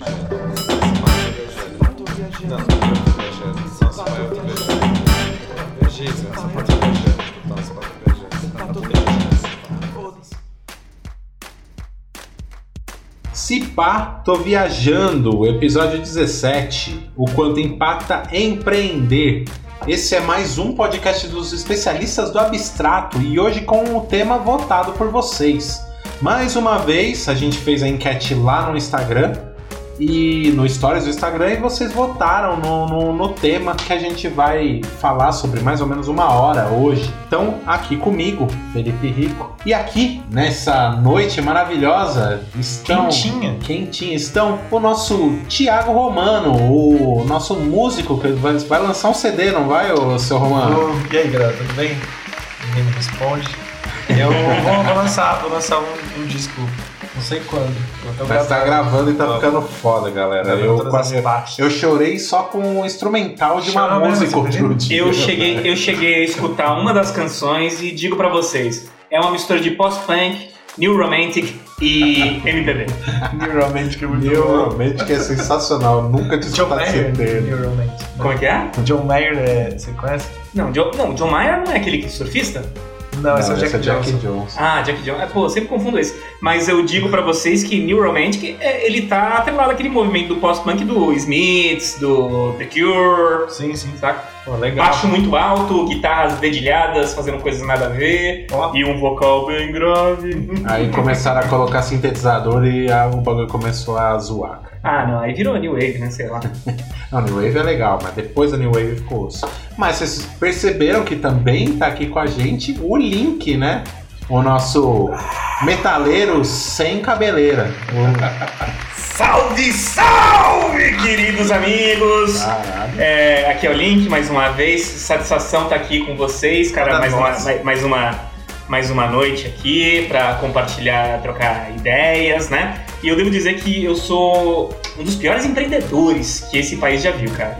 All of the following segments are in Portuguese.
Tô viajando. Viajando. Se pá, tô viajando, episódio 17, o quanto impacta empreender. Esse é mais um podcast dos especialistas do abstrato e hoje com o tema votado por vocês. Mais uma vez, a gente fez a enquete lá no Instagram e no Stories do Instagram e vocês votaram no, no, no tema que a gente vai falar sobre mais ou menos uma hora hoje. Então, aqui comigo, Felipe Rico, e aqui nessa noite maravilhosa estão. Quentinha. Quentinha, estão o nosso Tiago Romano, o nosso músico que vai, vai lançar um CD, não vai, o seu Romano? Ô, E aí, galera, tudo bem? Ninguém me responde. Eu vou, vou lançar, vou lançar um, um disco, não sei quando. Mas tá gravando e tá ficando foda, galera. Eu, quase- eu chorei só com o instrumental de uma Chora mesmo, música. Eu cheguei, eu cheguei a escutar uma das canções e digo pra vocês, é uma mistura de post-punk, new romantic e MPB. New Romantic é muito New bom. Romantic é sensacional. Eu nunca John escutado esse termo. New Romantic. Como é que é? John Mayer, é, você conhece? Não, John, não, John Mayer não é aquele surfista? Não, esse é o esse Jack, Johnson. Johnson. Ah, Jack Johnson. Ah, pô, eu sempre confundo esse. Mas eu digo pra vocês que New Romantic, é, ele tá atrelado àquele movimento do post-punk do Smiths, do The Cure, Sim, sim. saca? Legal. Baixo muito alto, guitarras dedilhadas, fazendo coisas nada a ver, Ó. e um vocal bem grave. Aí começaram a colocar sintetizador e a- o bagulho começou a zoar. cara. Ah, não, aí virou New Wave, né? Sei lá. Não, New Wave é legal, mas depois da New Wave ficou osso. Mas vocês perceberam que também tá aqui com a gente o Link, né? O nosso metaleiro sem cabeleira. Salve, salve, queridos amigos! É, aqui é o Link, mais uma vez. Satisfação estar aqui com vocês, cara. Toda Mais uma, mais, uma, mais uma noite aqui para compartilhar, trocar ideias, né? E eu devo dizer que eu sou um dos piores empreendedores que esse país já viu, cara.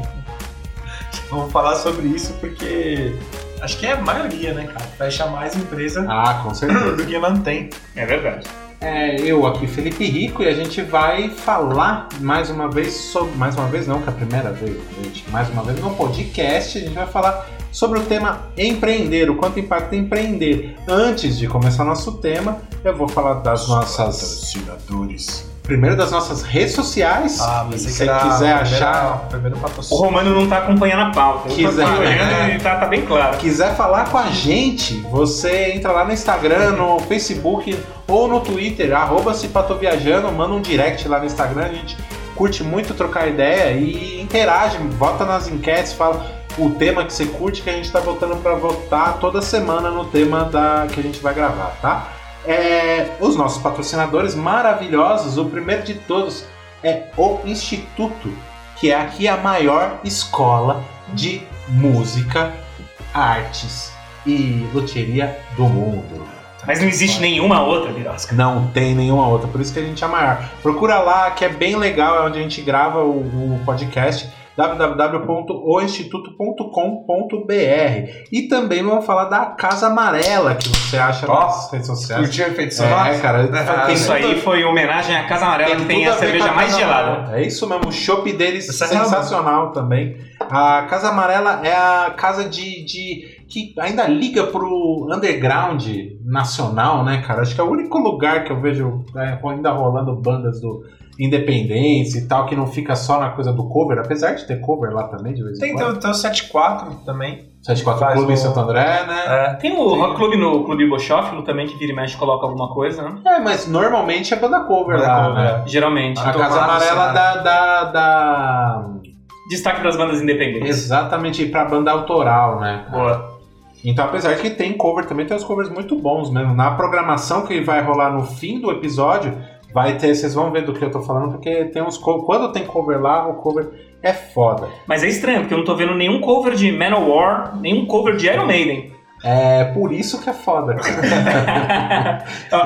Vamos falar sobre isso porque acho que é a maioria, né, cara? Fecha mais empresa Ah, com certeza. do que mantém. É verdade. É, eu aqui, Felipe Rico, e a gente vai falar mais uma vez sobre. Mais uma vez, não, que é a primeira vez, gente. Mais uma vez no podcast, a gente vai falar sobre o tema empreender, o quanto impacta empreender. Antes de começar nosso tema, eu vou falar das nossas. Patrocinadores. Primeiro das nossas redes sociais. Ah, mas se você quiser achar. Primeiro O. Romano não tá acompanhando a pauta. Tô Quiser. acompanhando e tá, tá bem claro. quiser falar com a gente, você entra lá no Instagram, no Facebook ou no Twitter, arroba Cipatoviajando, manda um direct lá no Instagram, a gente curte muito trocar ideia e interage, vota nas enquetes, fala o tema que você curte, que a gente tá votando para votar toda semana no tema da que a gente vai gravar, tá? É, os nossos patrocinadores maravilhosos, o primeiro de todos é o Instituto, que é aqui a maior escola de música, artes e loteria do mundo. Mas não existe nenhuma outra, Birosca. Não tem nenhuma outra, por isso que a gente é a maior. Procura lá, que é bem legal, é onde a gente grava o, o podcast www.oinstituto.com.br e também vamos falar da Casa Amarela que você acha Ó, nas redes sociais. Curtiu o efeito É, cara, Ah, tem Isso aí foi em homenagem à Casa Amarela, que tem a ver cerveja a mais gelada. Amarela. É isso mesmo, o chopp deles é sensacional também. A Casa Amarela é a casa de, de que ainda liga pro underground nacional, né, cara? Acho que é o único lugar que eu vejo é, ainda rolando bandas do Independência e tal, que não fica só na coisa do cover, apesar de ter cover lá também de vez em Tem quando. teu, teu 74 também. 74 faz Clube em o- Santo André, né? É. Tem o Rock Club no Clube Bochófilo também, que vira e mexe coloca alguma coisa, né? É, mas normalmente é banda cover Banda lá, cover, né? Geralmente. A Casa Amarela da, da, da Destaque das bandas independentes. Exatamente, pra banda autoral, né? Boa. Então, apesar de que tem cover, também tem os covers muito bons mesmo. Na programação que vai rolar no fim do episódio, vai ter, vocês vão ver do que eu tô falando, porque tem uns quando tem cover lá, o cover é foda. Mas é estranho, porque eu não tô vendo nenhum cover de Manowar, nenhum cover de Iron Maiden. É por isso que é foda,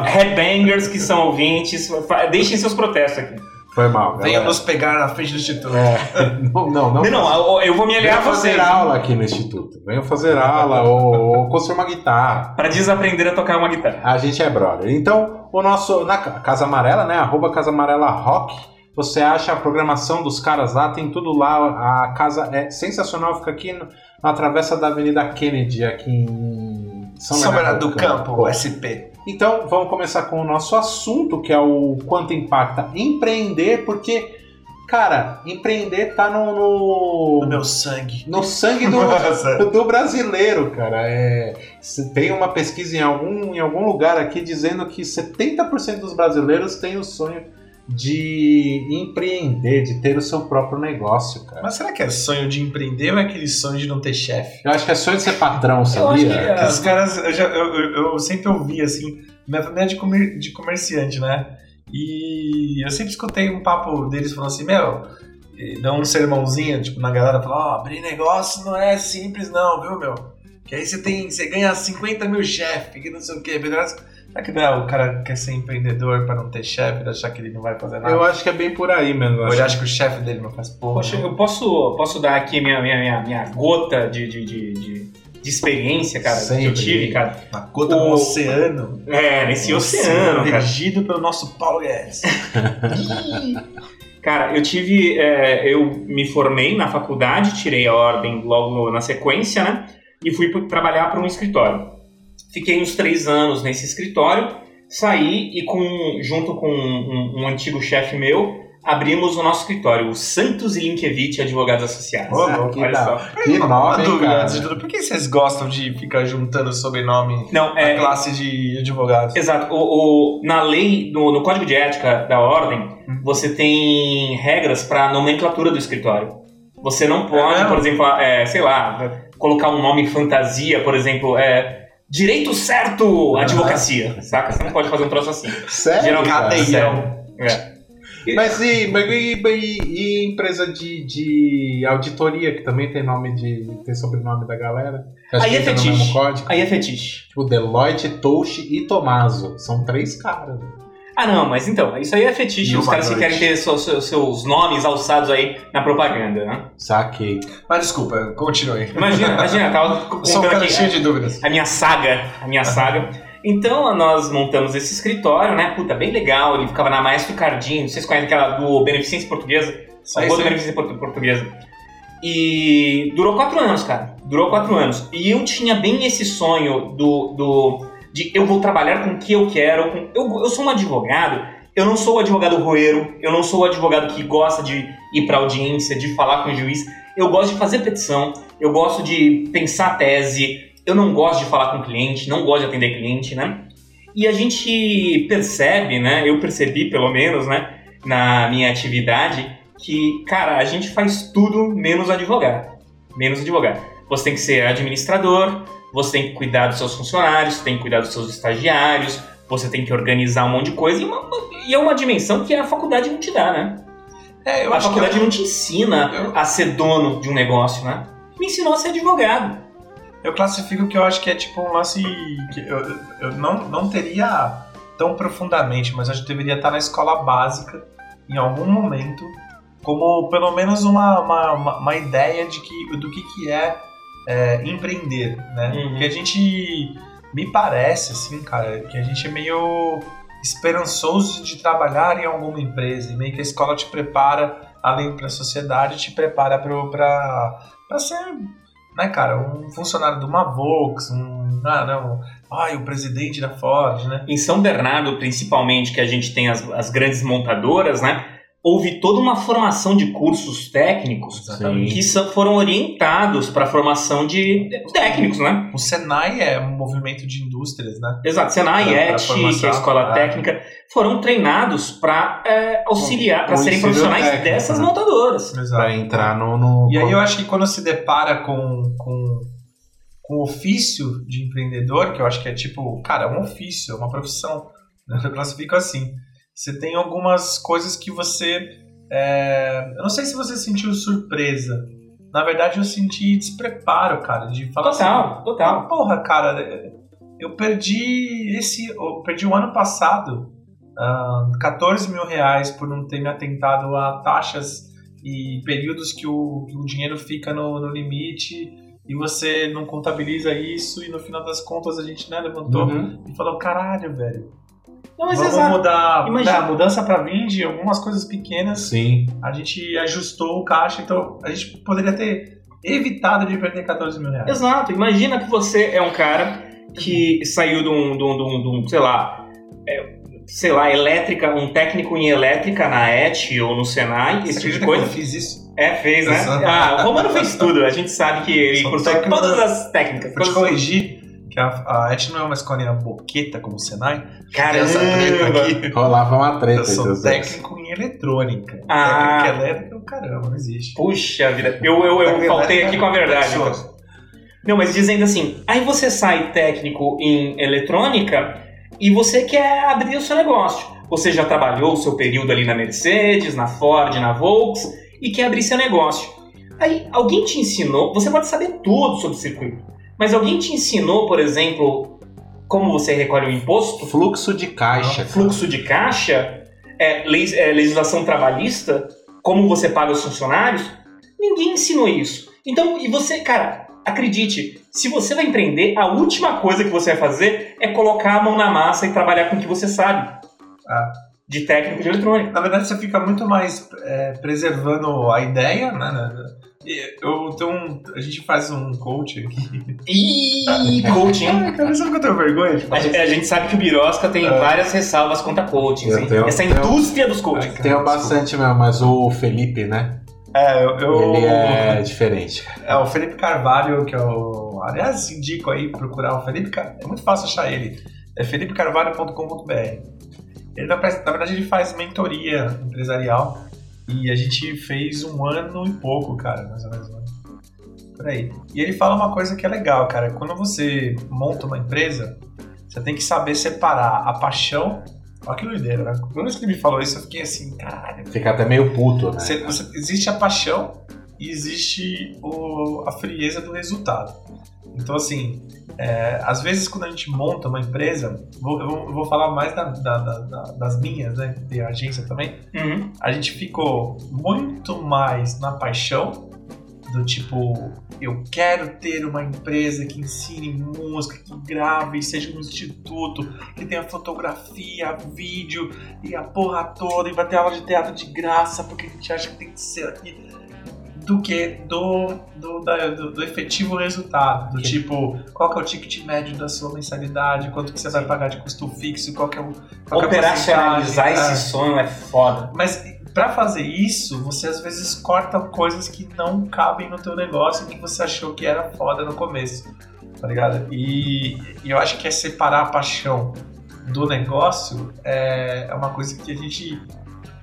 Headbangers que são ouvintes, deixem seus protestos aqui. Foi mal, Venha nos pegar na frente do instituto. É, não, não, não. Não, não, eu- eu vou me aliar Venha a fazer vocês. aula aqui no Instituto. Venha fazer aula ou, ou construir uma guitarra. Pra desaprender a tocar uma guitarra. A gente é brother. Então, o nosso. Na Ca- Casa Amarela, né? Arroba Casa Amarela Rock. Você acha a programação dos caras lá, tem tudo lá. A casa é sensacional, fica aqui no- na travessa da Avenida Kennedy, aqui em São, São Bernardo do Campo. Campo, SP. Então, vamos começar com o nosso assunto, que é o quanto impacta empreender, porque, cara, empreender tá no, no, No meu sangue. no sangue do, do brasileiro, cara. É, tem uma pesquisa em algum, em algum lugar aqui dizendo que 70% dos brasileiros têm o sonho de empreender, de ter o seu próprio negócio, cara. Mas será que é sonho de empreender ou é aquele sonho de não ter chefe? Eu acho que é sonho de ser patrão, acho sabia? que é. Os caras, eu, já- eu- eu- eu sempre ouvi assim, minha família é de, comer- de comerciante, né? E eu sempre escutei um papo deles falando assim, meu, e dá um sermãozinho, tipo, na galera, falando, ó, abrir negócio não é simples não, viu, meu? Que aí você tem, você ganha 50 mil chefe, que não sei o quê, beleza? Será que não é o cara quer ser empreendedor pra não ter chefe, achar que ele não vai fazer nada? Eu acho que é bem por aí mesmo. eu Ou acho ele acha que o chefe dele não faz porra. Poxa, eu posso, posso dar aqui minha, minha, minha, minha gota de, de, de, de, de experiência, cara, que eu tive, cara. Na gota O- do oceano. É, nesse oceano, cara. Regido pelo nosso Paulo Guedes. Cara, eu tive. é, eu me formei na faculdade, tirei a ordem logo na sequência, né? E fui trabalhar para um escritório. Fiquei uns três anos nesse escritório, saí e, com, junto com um, um antigo chefe meu, abrimos o nosso escritório, o Santos e Linkevich Advogados Associados. Ô, louco, que Olha só. Que Uma nome, dúvida cara? antes de tudo, por que vocês gostam de ficar juntando sobrenome Não, é. classe de advogados? Exato. O, o- na lei, no, no código de ética da ordem, Hum. você tem regras para nomenclatura do escritório. Você não pode, mesmo? por exemplo, é, sei lá, colocar um nome fantasia, por exemplo, é, direito certo advocacia, saca? Você não pode fazer um troço assim. Sério? Geralmente? Cadeião. É. Mas e, mas e, e- e empresa de, de auditoria, que também tem nome de. tem sobrenome da galera? Acho Aí é fetiche. Aí é fetiche. Tipo, Deloitte, Touche e Tomaso. São três caras. Né? Ah, não, mas então, isso aí é fetiche. Os caras que querem ter seus, seus- seus nomes alçados aí na propaganda, né? Saquei. Mas desculpa, continue. Imagina, imagina, tava Sou um cara aqui. cheio de dúvidas. a minha saga, a minha saga. Então nós montamos esse escritório, né? Puta, bem legal. Ele ficava na Maestro Cardinho. Vocês conhecem aquela do Beneficência Portuguesa? Rua do. Beneficência Portu- Portuguesa. E durou quatro anos, cara. Durou quatro anos. E eu tinha bem esse sonho do, do de eu vou trabalhar com o que eu quero. com- eu, eu sou um advogado. Eu não sou o advogado roeiro. Eu não sou o advogado que gosta de ir pra audiência, de falar com o juiz. Eu gosto de fazer petição. Eu gosto de pensar tese. Eu não gosto de falar com cliente. Não gosto de atender cliente, né? E a gente percebe, né? Eu percebi, pelo menos, né? Na minha atividade, que, cara, a gente faz tudo menos advogado. Menos advogado. Você tem que ser administrador, você tem que cuidar dos seus funcionários, você tem que cuidar dos seus estagiários, você tem que organizar um monte de coisa. E, uma- e é uma dimensão que a faculdade não te dá, né? É, eu a acho que faculdade eu, não te ensina eu- a ser dono de um negócio, né? Me ensinou a ser advogado. eu classifico que eu acho que é tipo um lance que eu, eu não, não teria tão profundamente, mas acho que deveria estar na escola básica em algum momento, como pelo menos uma, uma, uma, uma ideia de que, do que, que é, é, empreender, né? Uhum. Porque a gente me parece, assim, cara, que a gente é meio esperançoso de trabalhar em alguma empresa, e meio que a escola te prepara, além para a sociedade, te prepara para ser, né, cara, um funcionário de uma Volks, um, ah, não, ai, o presidente da Ford, né? Em São Bernardo, principalmente, que a gente tem as, as grandes montadoras, né? Houve toda uma formação de cursos técnicos Exatamente. que só foram orientados para a formação de técnicos, né? O Senai é um movimento de indústrias, né? Exato, Senai, Pra- pra ET, que é a escola é. técnica, foram treinados para auxiliar, para serem profissionais técnico, dessas né? montadoras. Pra entrar no. no- E aí eu acho que quando se depara com, com, com o ofício de empreendedor, que eu acho que é tipo, cara, é um ofício, é uma profissão, né? eu classifico assim. Você tem algumas coisas que você. é, Eu não sei se você sentiu surpresa. Na verdade, eu senti despreparo, cara, de falar assim. Total, total. Ah, porra, cara, eu perdi esse. Eu perdi o ano passado ah, 14 mil reais por não ter me atentado a taxas e períodos que o, que o dinheiro fica no, no limite e você não contabiliza isso e no final das contas a gente né, levantou Uhum. e falou, caralho, velho. Não, mas Vamos exato. mudar. Imagina- A mudança pra vir de algumas coisas pequenas. Sim. A gente ajustou o caixa, então a gente poderia ter evitado de perder 14 mil reais. Exato. Imagina que você é um cara que saiu de um, de um, de um- de um, sei lá, é, sei lá, elétrica, um técnico em elétrica na ET ou no Senai, esse tipo de coisa. que eu fiz isso? É, fez, né? Exato. Ah, o Romano fez tudo. A gente sabe que ele Sou cursou todas da- as técnicas. Pra te corrigir, que a, a ET não é uma escolinha boqueta como o Senai. Caramba! Tem essa treta aqui. Rolava uma treta Eu sou técnico em eletrônica. Ah. Técnico em elétrica, caramba, não existe. Puxa vida, eu, eu, eu faltei elétrica aqui com a verdade. pessoas. Não, mas dizendo assim, aí você sai técnico em eletrônica e você quer abrir o seu negócio. Você já trabalhou o seu período ali na Mercedes, na Ford, na Volks e quer abrir seu negócio. Aí alguém te ensinou, você pode saber tudo sobre o circuito, mas alguém te ensinou, por exemplo, como você recolhe o imposto, Fluxo de caixa. cara. fluxo de caixa, é, leis- é, legislação trabalhista, como você paga os funcionários. Ninguém ensinou isso. Então, e você, cara, acredite, se você vai empreender, a última coisa que você vai fazer é colocar a mão na massa e trabalhar com o que você sabe. Ah. De técnico de eletrônica. Na verdade, você fica muito mais é, preservando a ideia, né? Eu tenho um, a gente faz um coach aqui. Ih, coaching. Ai, cara, sabe que eu tenho vergonha de A falar gente, a gente sabe que o Birosca tem É. várias ressalvas contra coaching. Eu hein? tenho- Essa tenho- indústria dos coaching. Cara, Tenho bastante mesmo, mas o Felipe, né? É, eu, eu- Ele é diferente. é o Felipe Carvalho, que é o. Aliás, indico aí procurar o Felipe Car... É muito fácil achar ele. É felipecarvalho.com.br. Ele, na verdade, ele faz mentoria empresarial. E a gente fez um ano e pouco, cara, mais ou menos. né? Por aí. E ele fala uma coisa que é legal, cara. Quando você monta uma empresa, você tem que saber separar a paixão. Olha que doideira, né? Quando ele me falou isso, eu fiquei assim, caralho. Fica até meio puto, né? Você- você- existe a paixão e existe o- a frieza do resultado. Então, assim, é, às vezes quando a gente monta uma empresa, vou- eu, vou, eu vou falar mais da- da- da- da- das minhas, né? a agência também. Uhum. A gente ficou muito mais na paixão do tipo, eu quero ter uma empresa que ensine música, que grave, seja um instituto, que tenha fotografia, vídeo e a porra toda, e vai ter aula de teatro de graça, porque a gente acha que tem que ser aqui. Do que do, do, da- do, do efetivo resultado. Do tipo, qual que é o ticket médio da sua mensalidade, quanto que você vai pagar de custo fixo, qual que é o. Qual é Operacionalizar porcentagem. esse sonho é foda. Mas pra fazer isso, você às vezes corta coisas que não cabem no teu negócio que você achou que era foda no começo, tá ligado? E, e eu acho que é separar a paixão do negócio é, é uma coisa que a gente,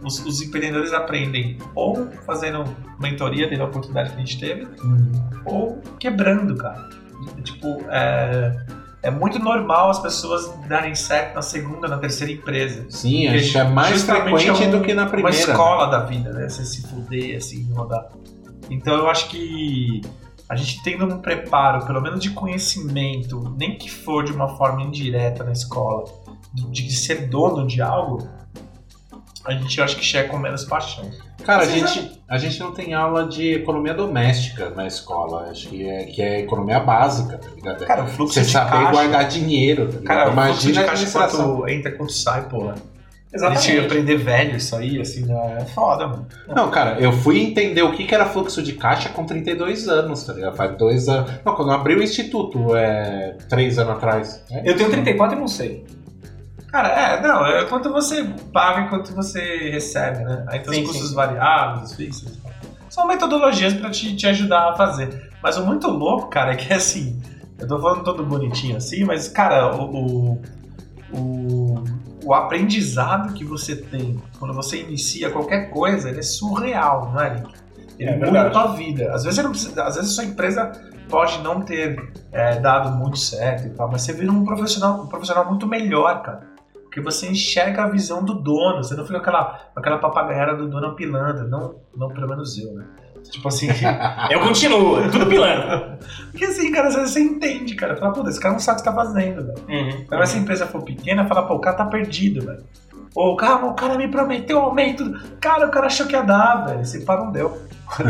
os, os empreendedores aprendem ou fazendo mentoria desde a oportunidade que a gente teve, ou quebrando, cara. Tipo, é, é muito normal as pessoas darem certo na segunda, na terceira empresa. Sim, acho que é mais Justamente frequente é um- do que na primeira. Uma escola da vida, né? Você se fuder, assim, rodar. Então eu acho que a gente tendo um preparo, pelo menos de conhecimento, nem que for de uma forma indireta na escola, de, de ser dono de algo, a gente eu acho que chega com menos paixão. Cara, a gente, a gente não tem aula de economia doméstica na escola. Acho que é, que é economia básica, tá ligado? Cara, o fluxo Você de saber caixa, guardar dinheiro, tá ligado? Cara, o fluxo de Imagina a caixa quanto entra, quanto sai. A Exatamente. gente aprender velho isso aí, assim, né? é foda, mano. Não, cara, eu fui entender o que que era fluxo de caixa com 32 anos, tá ligado? Faz dois anos. Não, quando eu abri o instituto, é. três anos atrás. É Eu tenho isso. 34 e não sei. Cara, é, não, é quanto você paga e quanto você recebe, né? Aí tem Sim, os custos sim. variáveis, os fixos. São metodologias pra te, te ajudar a fazer. Mas o muito louco, cara, é que assim, eu tô falando todo bonitinho assim, mas, cara, o, o, o, o aprendizado que você tem quando você inicia qualquer coisa, ele é surreal, não é, Nick? Ele É muda a tua vida. Às vezes, você não precisa, às vezes a sua empresa pode não ter é, dado muito certo e tal, mas você vira um profissional, um profissional muito melhor, cara. Porque você enxerga a visão do dono, você não fica aquela, aquela papagaera do dono pilando, não, não pelo menos eu, né? Tipo assim, Eu continuo, tudo pilando. porque assim, cara, às vezes você entende, cara. Fala, puta, esse cara não sabe o que tá fazendo, velho. Uhum. Então, se a empresa for pequena, fala, pô, o cara tá perdido, velho. Ou, cara, o cara me prometeu aumento. Cara, o cara achou que ia dar, velho. Esse pá não deu.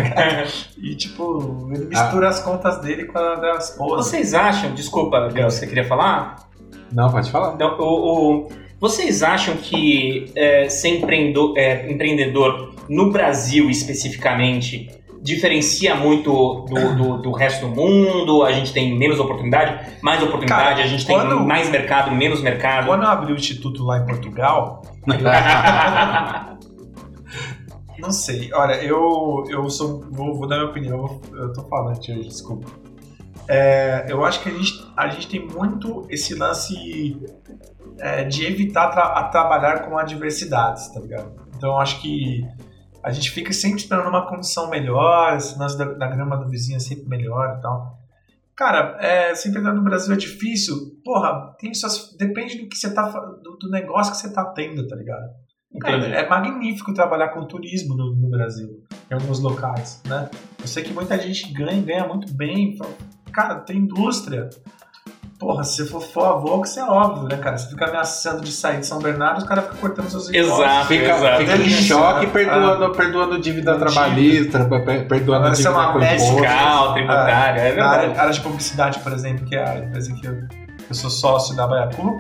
E, tipo, ele mistura as contas dele com a das esposas. Vocês acham, desculpa, Gus, você queria falar? Não, pode falar. Não, o, o- Vocês acham que é, ser empreendedor, é, empreendedor no Brasil especificamente diferencia muito do, do, do resto do mundo? A gente tem menos oportunidade, mais oportunidade, Cara, a gente tem quando- mais mercado, menos mercado. Quando eu abri o instituto lá em Portugal, não sei. Olha, eu, eu sou. Vou, vou dar minha opinião, eu vou- eu tô falante hoje, desculpa. É, eu acho que a gente, a gente tem muito esse lance é, de evitar tra- a trabalhar com adversidades, tá ligado? Então acho que a gente fica sempre esperando uma condição melhor, esse lance da, da grama do vizinho é sempre melhor e tal. Cara, é, sempre entrar no Brasil é difícil. Porra, tem suas, depende do que você tá do, do negócio que você tá tendo, tá ligado? Cara, é magnífico trabalhar com turismo no, no Brasil, em alguns locais, né? Eu sei que muita gente ganha, ganha muito bem. Cara, tem indústria. Porra, se você for for avô, que isso é óbvio, né, cara? Você fica ameaçando de sair de São Bernardo, os caras ficam cortando seus impostos. Exato. Fica, exato. fica em choque perdoando, perdoando dívida Dívida. trabalhista, per- per- perdoando Agora, é dívida uma com médica. Fiscal, tributário, é Na área, verdade. área de publicidade, por exemplo, que é a empresa que eu, eu sou sócio da Baiacu,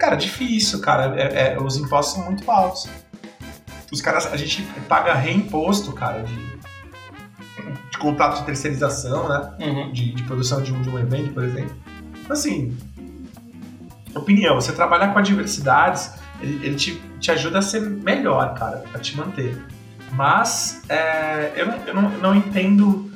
cara, difícil, cara. É- é- os impostos são muito altos. Os caras, a gente paga reimposto, cara, de, de contrato de terceirização, né? Uhum. De, de produção de um, de um evento, por exemplo. Assim, opinião, você trabalhar com adversidades, ele, ele te, te ajuda a ser melhor, cara, a te manter. Mas é, eu, não, eu não, não entendo,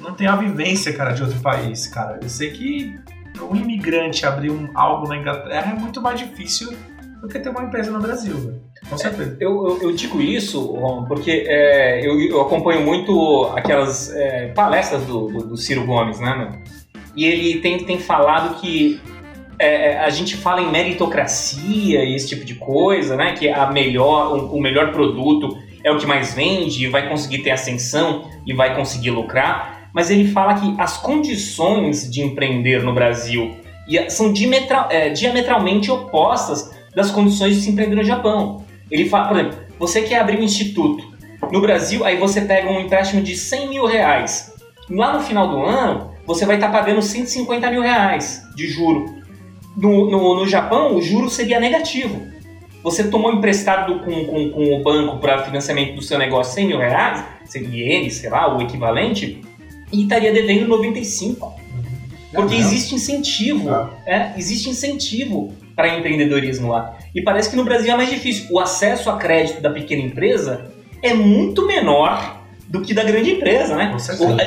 não tenho a vivência, cara, de outro país, cara. Eu sei que um imigrante abrir um, algo na Inglaterra é muito mais difícil do que ter uma empresa no Brasil, velho. Com certeza. Eu, eu, eu digo isso, Ron, porque é, eu, eu acompanho muito aquelas é, palestras do, do, do Ciro Gomes, né, meu? E ele tem, tem falado que é, a gente fala em meritocracia e esse tipo de coisa, né? Que a melhor, o, o melhor produto é o que mais vende, vai conseguir ter ascensão e vai conseguir lucrar. Mas ele fala que as condições de empreender no Brasil e são diametral- é, diametralmente opostas das condições de se empreender no Japão. Ele fala, por exemplo, você quer abrir um instituto no Brasil, aí você pega um empréstimo de 100 mil reais. Lá no final do ano, você vai estar pagando 150 mil reais de juro. No, no, no Japão, o juro seria negativo. Você tomou emprestado com, com, com o banco para financiamento do seu negócio 100 mil reais, seria ienes, sei lá, o equivalente, e estaria devendo 95. Porque existe incentivo, é, existe incentivo para empreendedorismo lá. E parece que no Brasil é mais difícil. O acesso a crédito da pequena empresa é muito menor do que da grande empresa, né?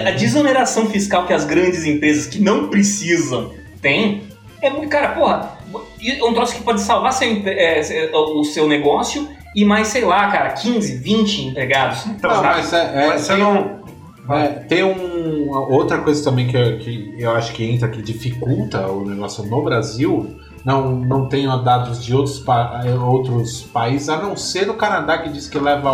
A, a desoneração fiscal que as grandes empresas que não precisam têm é muito. Cara, porra, é um troço que pode salvar seu é, o seu negócio e mais, sei lá, cara, 15, 20 empregados. Então, Não, mas é, é, você tem, não. é, tem um, outra coisa também que, eu- que eu acho que entra, que dificulta o negócio no Brasil. Não, não tenho dados de outros, pa- eh, outros países, a não ser do Canadá, que diz que leva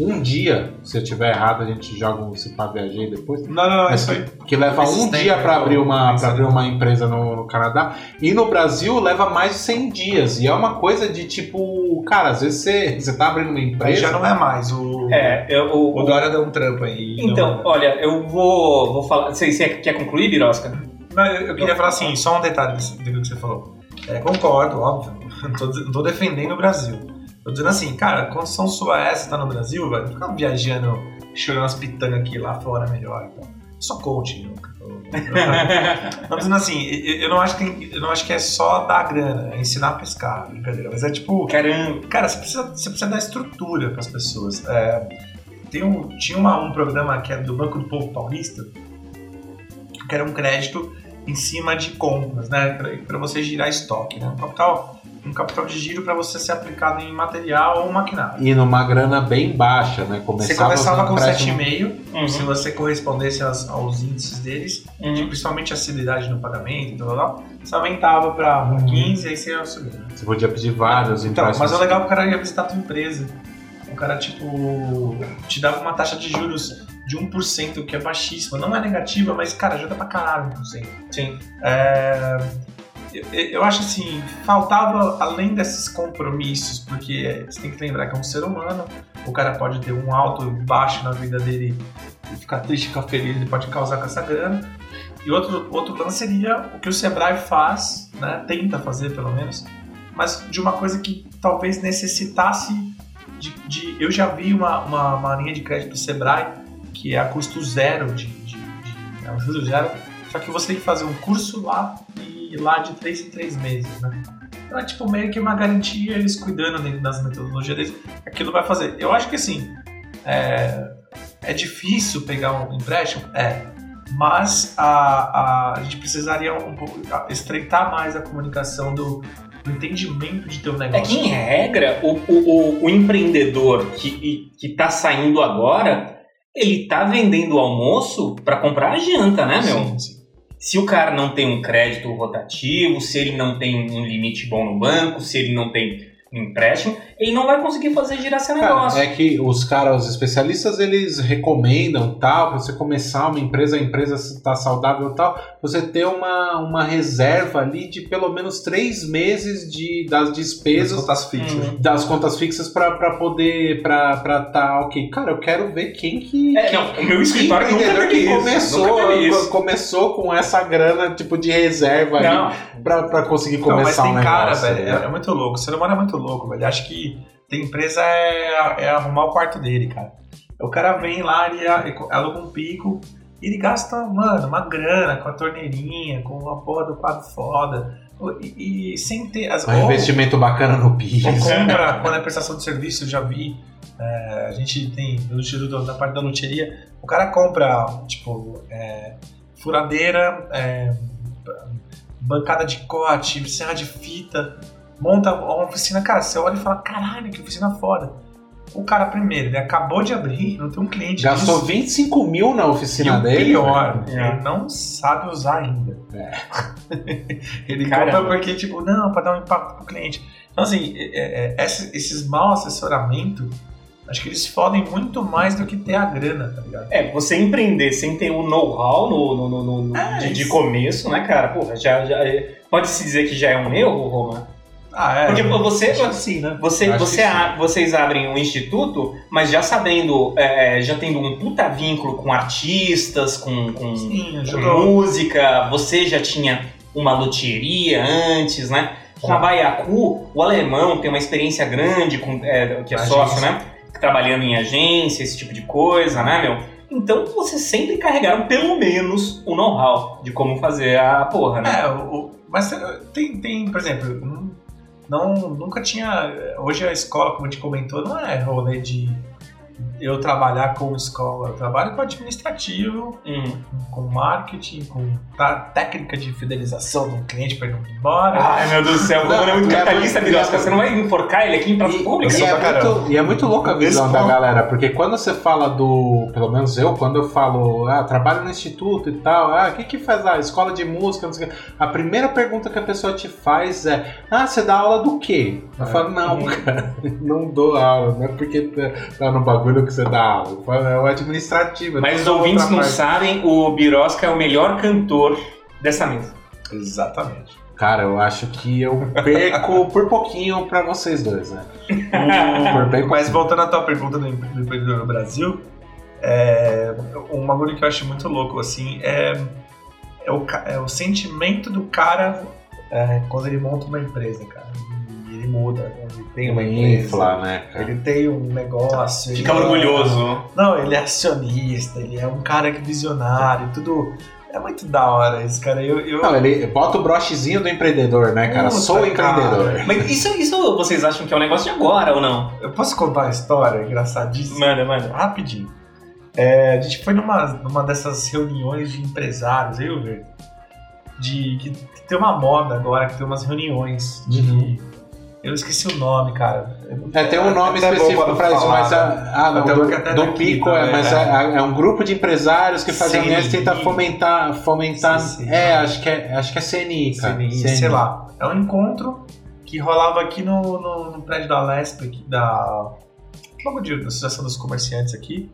um dia. Se eu estiver errado, a gente joga um pá viajei depois. Não, não, Mas isso aí. que, leva um dia aí, para eu abrir, uma, pra abrir uma empresa no, no Canadá. E no Brasil leva mais de 100 dias. E é uma coisa de tipo, cara, às vezes você, você tá abrindo uma Aí empresa. já não é mais. O, É, eu, o, o Dória deu um trampo aí. Então, Não- olha, eu vou, vou falar. Você, você quer concluir, Birosca? Não, eu, eu queria falar assim, só um detalhe do que você falou. É, concordo, óbvio. Não tô defendendo o Brasil. Tô dizendo assim, cara, a condição sua é essa, tá no Brasil, velho. Ficar viajando, chorando as pitangas aqui lá fora é melhor. Então. Só coaching, nunca. Tô dizendo assim, eu, não acho que eu não acho que é só dar grana, é ensinar a pescar, brincadeira. Mas é tipo, Caramba. Cara, você precisa, você precisa dar estrutura para as pessoas. É, tem um, tinha uma- um programa que era do Banco do Povo Paulista, que era um crédito em cima de compras, né? Para você girar estoque, né? Um capital, um capital de giro para você ser aplicado em material ou maquinário. E numa grana bem baixa, né? Começava Você começava com empréstimo- 7,5, Uhum, se você correspondesse aos, aos índices deles, uhum. principalmente a assiduidade no pagamento e tal, tal, você aumentava para 15 aí você ia subindo. Você podia pedir vários Então, empréstimos. mas é legal que o cara ia visitar a tua empresa. O cara, tipo, te dava uma taxa de juros de 1%, que é baixíssima. Não é negativa, mas, cara, ajuda pra caralho 1%. Sim. É, eu, acho assim, faltava, além desses compromissos, porque você tem que lembrar que é um ser humano, o cara pode ter um alto e baixo na vida dele, e ficar triste, ficar feliz, ele pode causar com essa grana. E outro, outro lance seria o que o Sebrae faz, né, tenta fazer pelo menos, mas de uma coisa que talvez necessitasse de. de- eu já vi uma, uma, uma linha de crédito do Sebrae que é a custo zero de. de, de é um juro zero, só que você tem que fazer um curso lá e lá de três em três meses, né? Então é tipo meio que uma garantia, eles cuidando dentro das metodologias deles, aquilo vai fazer. Eu acho que assim, é, é difícil pegar um empréstimo? É. Mas a, a, a gente precisaria um pouco estreitar mais a comunicação do, do entendimento de teu É negócio. que, em regra, o, o, o, o empreendedor que, que tá saindo agora, ele tá vendendo o almoço para comprar a janta, né, meu? Sim, sim. Se o cara não tem um crédito rotativo, se ele não tem um limite bom no banco, se ele não tem empréstimo, ele não vai conseguir fazer girar seu Cara, negócio. é que os caras, os especialistas, eles recomendam tal, pra você começar uma empresa, a empresa está saudável e tal, você ter uma, uma reserva ali de pelo menos três meses de, das As despesas contas fixas. Uhum. das contas fixas para poder para para tá ok cara eu quero ver quem que É, não, o meu escritório nunca que isso. começou nunca teve isso. co- começou com essa grana tipo de reserva Não, ali pra, pra conseguir Não, mas começar tem um negócio cara, velho, é, é muito louco. O ser humano é muito louco, velho. Acho que tem empresa é, é arrumar o quarto dele, cara. O cara vem lá, ele aluga um pico, ele gasta, mano, uma grana com a torneirinha, com a porra do quadro foda. E, e sem ter. As, um ou- investimento bacana no piso ou compra, quando é prestação de serviço, eu já vi. é, a gente tem no Instituto da parte da loteria. O cara compra, tipo, é, furadeira, é, bancada de corte, serra de fita, monta uma oficina. Cara, você olha e fala: caralho, que oficina foda. O cara, primeiro, ele acabou de abrir, não tem um cliente. gastou disso. 25 mil na E oficina o dele pior, velho. ele não sabe usar ainda. ele Caramba. compra porque, tipo, não, para dar um impacto pro cliente. Então, assim, é, é, esses, esses mau assessoramento, acho que eles fodem muito mais do que ter a grana, tá ligado? é, você empreender sem ter o know-how no, no, no- no- É, de, de começo, né, cara? Porra, já, já, pode-se dizer que já é um erro, Roma? Ah, é. Porque pô, você, Acho que sim, né? Você, você a- vocês abrem um instituto, mas já sabendo, é, já tendo um puta vínculo com artistas, com, com, Sim, com música, você já tinha uma loteria antes, né? Com a. Baiacu, o alemão tem uma experiência grande, com, é, que é Agência. sócio, né? Trabalhando em agência, esse tipo de coisa, né, meu? Então vocês sempre carregaram pelo menos o know-how de como fazer a porra, né? É, o, o- mas eh, tem, tem, por exemplo, não, nunca tinha. Hoje a escola, como a gente comentou, não é rolê de eu trabalhar com escola. Eu trabalho com administrativo, Hum. com marketing, com tá, técnica de fidelização do cliente para ele não ir embora. Ai, meu Deus do céu, o Romano é muito é capitalista, muito- Birosca. Você não vai enforcar ele aqui em praça E, pública? e é muito, e é muito louca a visão Esse da ponto. galera, porque quando você fala do. Pelo menos eu, quando eu falo, ah, trabalho no instituto e tal, ah, o que que faz lá? Escola de música, não sei o quê. A primeira pergunta que a pessoa te faz é: ah, você dá aula do quê? Eu É. falo, não, cara, não dou aula, não é porque tá, tá no bagulho que você dá aula. É o administrativo. Mas os ouvintes não sabem, o Birosca é o melhor cantor dessa mesa. Exatamente. Cara, eu acho que eu perco por pouquinho pra vocês dois, né? Por bem Mas voltando à tua pergunta do, empre- do empreendedor no Brasil, é, um bagulho que eu acho muito louco, assim, é, é, o, é o sentimento do cara é, quando ele monta uma empresa, cara. Ele muda, ele tem uma empresa. infla, né, cara? Ele tem um negócio. Fica ele é- orgulhoso. Não, ele é acionista, ele é um cara que é visionário, tudo. É muito da hora esse cara. Eu, eu, Não, ele bota o brochezinho do empreendedor, né, cara? Puta, Sou empreendedor. cara. Mas isso, isso vocês acham que é um negócio de agora ou não? eu posso contar uma história engraçadíssima? Manda, manda. rapidinho. É, a gente foi numa, numa dessas reuniões de empresários, eu ver. De que, que tem uma moda agora, que tem umas reuniões de. Uhum. Eu esqueci o nome, cara. É, tem um nome específico pra isso, mas né? a, ah, não, do, do Pico é, também, mas é. é, é um grupo de empresários que fazem CNI. e tenta fomentar, fomentar, é, acho que é, acho que é CNI, cara. CNI, sei lá. É um encontro que rolava aqui no, no, no prédio da Lesp, aqui da. Logo de da Associação dos Comerciantes aqui.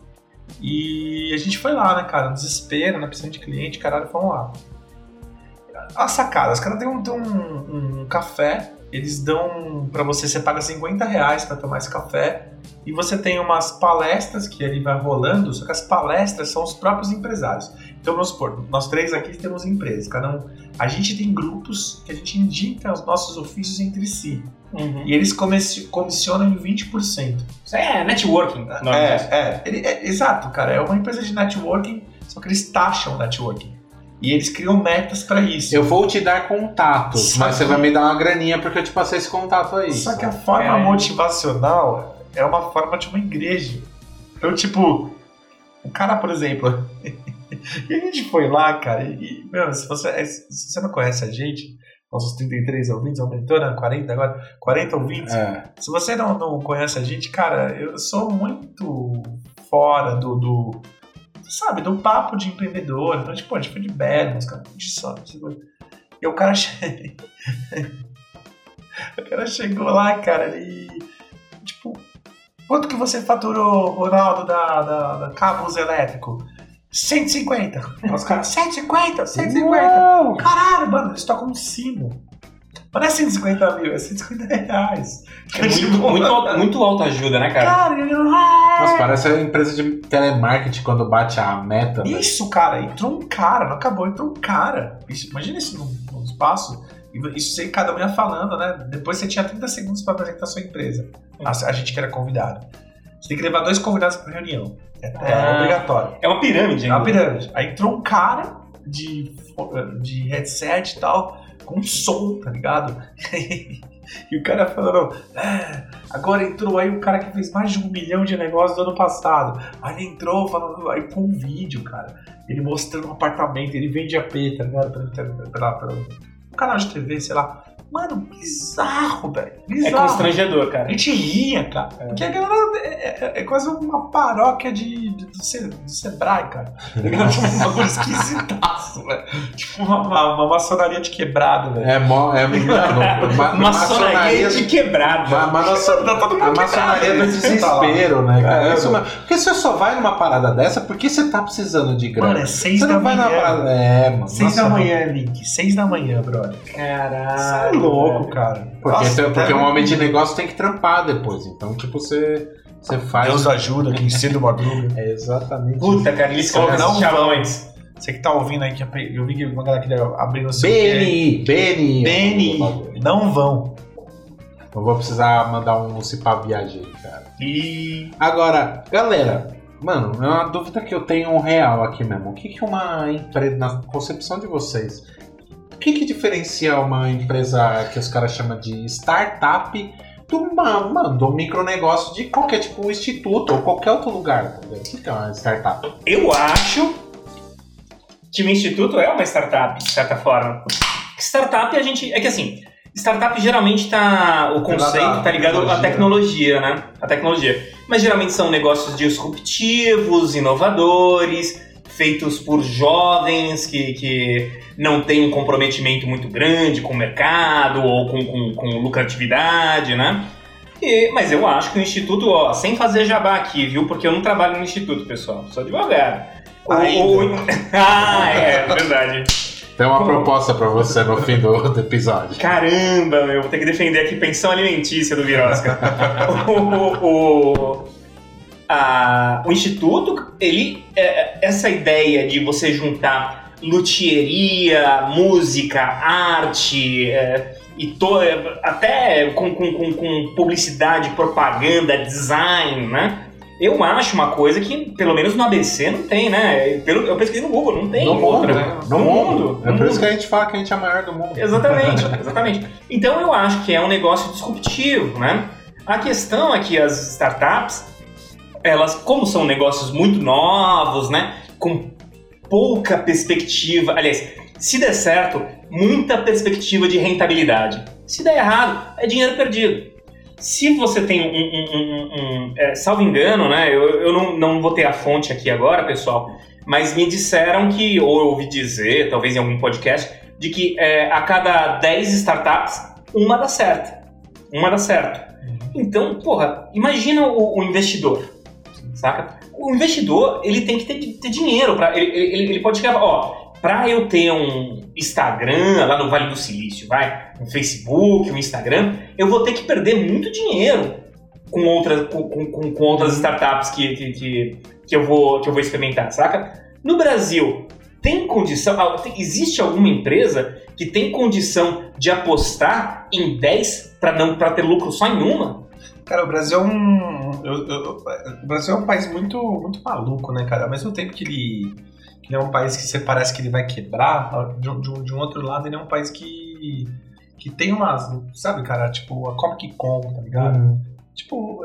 E a gente foi lá, né, cara? Desespero, né? Precisando de cliente, caralho, fomos lá. A sacada, os caras têm um, têm um, um café eles dão pra você, você paga 50 reais pra tomar esse café e você tem umas palestras que ele vai rolando, só que as palestras são os próprios empresários. Então vamos supor, nós três aqui temos empresas, cada um. A gente tem grupos que a gente indica os nossos ofícios entre si. Uhum. E eles comissi- comissionam em 20%. Isso é networking. o nome disso. É, é, ele- é, exato, cara. É uma empresa de networking, só que eles taxam networking. E eles criam metas pra isso. Eu vou te dar contatos, Só mas você vai me dar uma graninha porque eu te passei esse contato aí. Só que a forma É. motivacional é uma forma de uma igreja. Então, tipo, o cara, por exemplo, e a gente foi lá, cara, e, meu, se você, se você não conhece a gente, nossos 33 ouvintes, aumentou, né? 40 agora, 40 ouvintes. É. Se você não, não conhece a gente, cara, eu sou muito fora do, do sabe, do papo de empreendedor. Então, tipo, a gente foi de Bergos, cara, gente só. tipo, E o cara, o cara chegou lá, cara, e tipo, quanto que você faturou, Ronaldo, da, da, da cabos elétrico? 150. Os caras, 150, 150. Uau! Caralho, mano, eles tocam um sino. Mas não é 150 mil, é 150 reais. É muito, muito, alto- muito alta ajuda, né, cara? Cara, ele "Ah, Nossa, parece a empresa de telemarketing quando bate a meta. né? Isso, cara, entrou um cara, não acabou, entrou um cara. Isso, imagina isso num, num espaço. e Isso você cada um ia falando, né? Depois você tinha 30 segundos pra apresentar a sua empresa. A, a gente que era convidado. Você tem que levar dois convidados pra reunião. É, é Ah. obrigatório. É uma pirâmide, É uma pirâmide. Aí entrou um cara de, de headset e tal, com som, tá ligado? e o cara falando, é, agora entrou aí o cara que fez mais de um milhão de negócios do ano passado. Aí ele entrou falando, aí com um vídeo, cara. Ele mostrando um apartamento, ele vende AP, tá ligado? Pela, pela- um canal de TV, sei lá. Mano, bizarro, velho. É Bizarro. constrangedor, A cara. gente ria, cara. Porque a galera é, é- é quase uma paróquia de, de- do, Se- do Sebrae, cara. Tá ligado? Tipo, um bagulho esquisitaço, velho. Tipo uma, uma, uma maçonaria de quebrado, velho. É, mó, é mano, ma, Maçonaria de quebrada. ma, ma, nossa- Tá todo mundo a maçonaria do quebrado, desespero, né, cara? É, Isso, porque você só vai numa parada dessa porque você tá precisando de grana. Mano, é seis você da não vai manhã. numa parada. É, mano. Seis nossa, da manhã, Link. Seis da manhã, brother. Caralho. É louco, cara. Porque, Nossa, tem- porque um homem de negócio tem que trampar depois. Então, tipo, você, você faz. Deus ajuda quem cedo madruga. É exatamente isso. Puta, cara, colocam não chavões. Você que tá ouvindo aí, que eu vi que uma galera que deve abrir no seu. BNI, BNI. BNI. Não vão. Eu vou precisar mandar um Cipá Viagem, cara. E Agora, galera, mano, é uma dúvida que eu tenho real aqui mesmo. O que, que uma empresa, na concepção de vocês, o que, que diferencia uma empresa que os caras chamam de startup de uma, mano, um micronegócio de qualquer tipo um instituto ou qualquer outro lugar? O que, é uma startup? Eu acho que o Instituto é uma startup, de certa forma. Startup, a gente. É que assim, startup geralmente tá. O conceito Ligado à tá ligado à tecnologia. tecnologia, né? A tecnologia. Mas geralmente são negócios disruptivos, inovadores, feitos por jovens que, que não têm um comprometimento muito grande com o mercado ou com, com, com lucratividade, né? E- mas eu acho que o Instituto, ó, sem fazer jabá aqui, viu? Porque eu não trabalho no Instituto, pessoal. Sou advogado. O- Ainda. o- ah, é, verdade. Tem uma proposta pra você no fim do, do episódio. Caramba, meu, vou ter que defender aqui pensão alimentícia do Virosca. o, o, a- o Instituto, ele, é, essa ideia de você juntar luthieria, música, arte, é, e to, é, até com, com, com, publicidade, propaganda, design, né? Eu acho uma coisa que, pelo menos no ABC, não tem, né? Pelo, eu pesquisei no Google, não tem no outra. mundo, né? No, mundo. É no por isso mundo. que a gente fala que a gente é a maior do mundo. Exatamente, exatamente. Então eu acho que é um negócio disruptivo, né? A questão é que as startups, elas, como são negócios muito novos, né? Com pouca perspectiva, aliás, se der certo, muita perspectiva de rentabilidade. Se der errado, é dinheiro perdido. Se você tem um, um- um- um- é, salvo engano, né? Eu, eu não, não vou ter a fonte aqui agora, pessoal, mas me disseram que, ou ouvi dizer, talvez em algum podcast, de que é, a cada 10 startups, uma dá certo. Uma dá certo. Então, porra, imagina o, o investidor, saca? O investidor, ele tem que ter, ter dinheiro para ele, ele, ele pode chegar, ó, pra eu ter um Instagram lá no Vale do Silício, vai, um Facebook, um Instagram, eu vou ter que perder muito dinheiro com, outra, com, com, com outras startups que, que, que, que eu vou, que eu vou experimentar, saca? No Brasil, tem condição, existe alguma empresa que tem condição de apostar em 10 para não para ter lucro só em uma? Cara, o Brasil é um. eu- eu- o Brasil é um país muito, muito maluco, né, cara? Ao mesmo tempo que ele, que ele é um país que você parece que ele vai quebrar, de, um- de um- de um outro lado, ele é um país que. que tem umas. Sabe, cara? Tipo, a Comic Con, tá ligado? Tipo,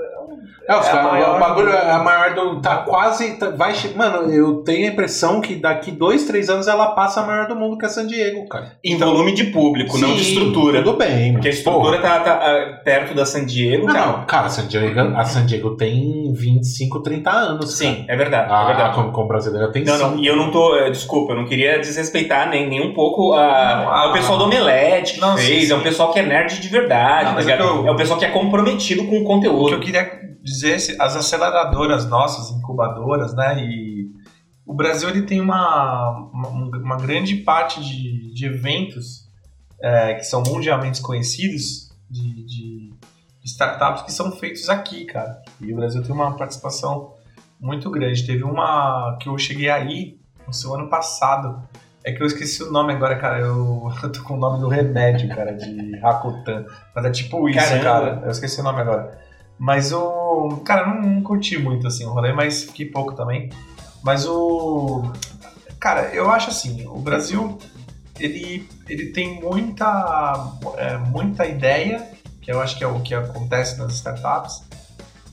é um- É, os É a caras- maior o bagulho do- é a maior do. Tá quase. tá- vai, che- mano, eu tenho a impressão que daqui dois, três anos ela passa a maior do mundo que é San Diego, cara. Em volume de público, não de Sim, estrutura. Tudo bem. Porque a estrutura tá, tá, ah, perto da San Diego, Não, cara. não, cara, a San Diego, a San Diego tem 25, 30 anos. Sim, é verdade, cara. é A verdade. Comic Con brasileira tem Não, não, e eu não tô. eh, Desculpa, eu não queria desrespeitar nem, nem um pouco a, Não, a- é o pessoal do Omelete que Não, fez, sim, é um sim. pessoal que é nerd de verdade, Não, tá é ligado? eu- é o pessoal que é comprometido com o O que conteúdo. eu queria dizer, se- as aceleradoras nossas, incubadoras, né? E o Brasil ele tem uma, uma, uma grande parte de, de eventos é, que são mundialmente conhecidos, de, de startups que são feitos aqui, cara. E o Brasil tem uma participação muito grande. Teve uma que eu cheguei aí no seu ano passado. É que eu esqueci o nome agora, cara. Eu, eu tô com o nome do remédio, cara, de Rakutan. Mas é tipo isso, Caramba. cara. Eu esqueci o nome agora. Mas o. Cara, não, não curti muito assim o rolê, mas fiquei pouco também. Mas o. Cara, eu acho assim, o Brasil ele, ele tem muita, é, muita ideia, que eu acho que é o que acontece nas startups,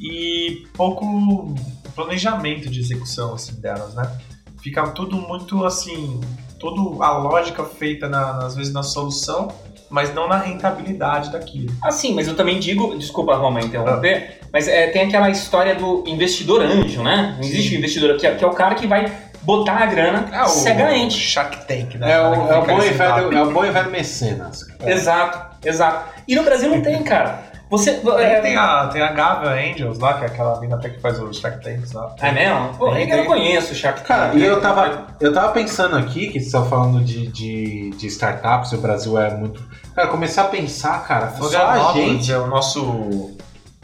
e pouco planejamento de execução assim, delas, né? Fica tudo muito assim, toda a lógica feita na, às vezes na solução, mas não na rentabilidade daquilo. Assim, mas eu também digo, desculpa Roma interromper, Ah. mas é, tem aquela história do investidor anjo, né? Não existe o investidor que é, que é o cara que vai botar a grana É o cegamente. Shark Tank, né? É o, é o bom e é o bom velho mecenas. cara. Exato, exato. E no Brasil não tem, cara. Você. Tem, é, tem a, tem a Gava Angels lá, que é aquela mina até que faz o Shark Tanks lá. Ah, mesmo? Pô, Tem, é eu não conheço o Shark Cara, Tank. e eu tava, eu tava pensando aqui, que você tava falando de, de, de startups, o Brasil é muito. Cara, comecei a pensar, cara, só a gente. é o nosso,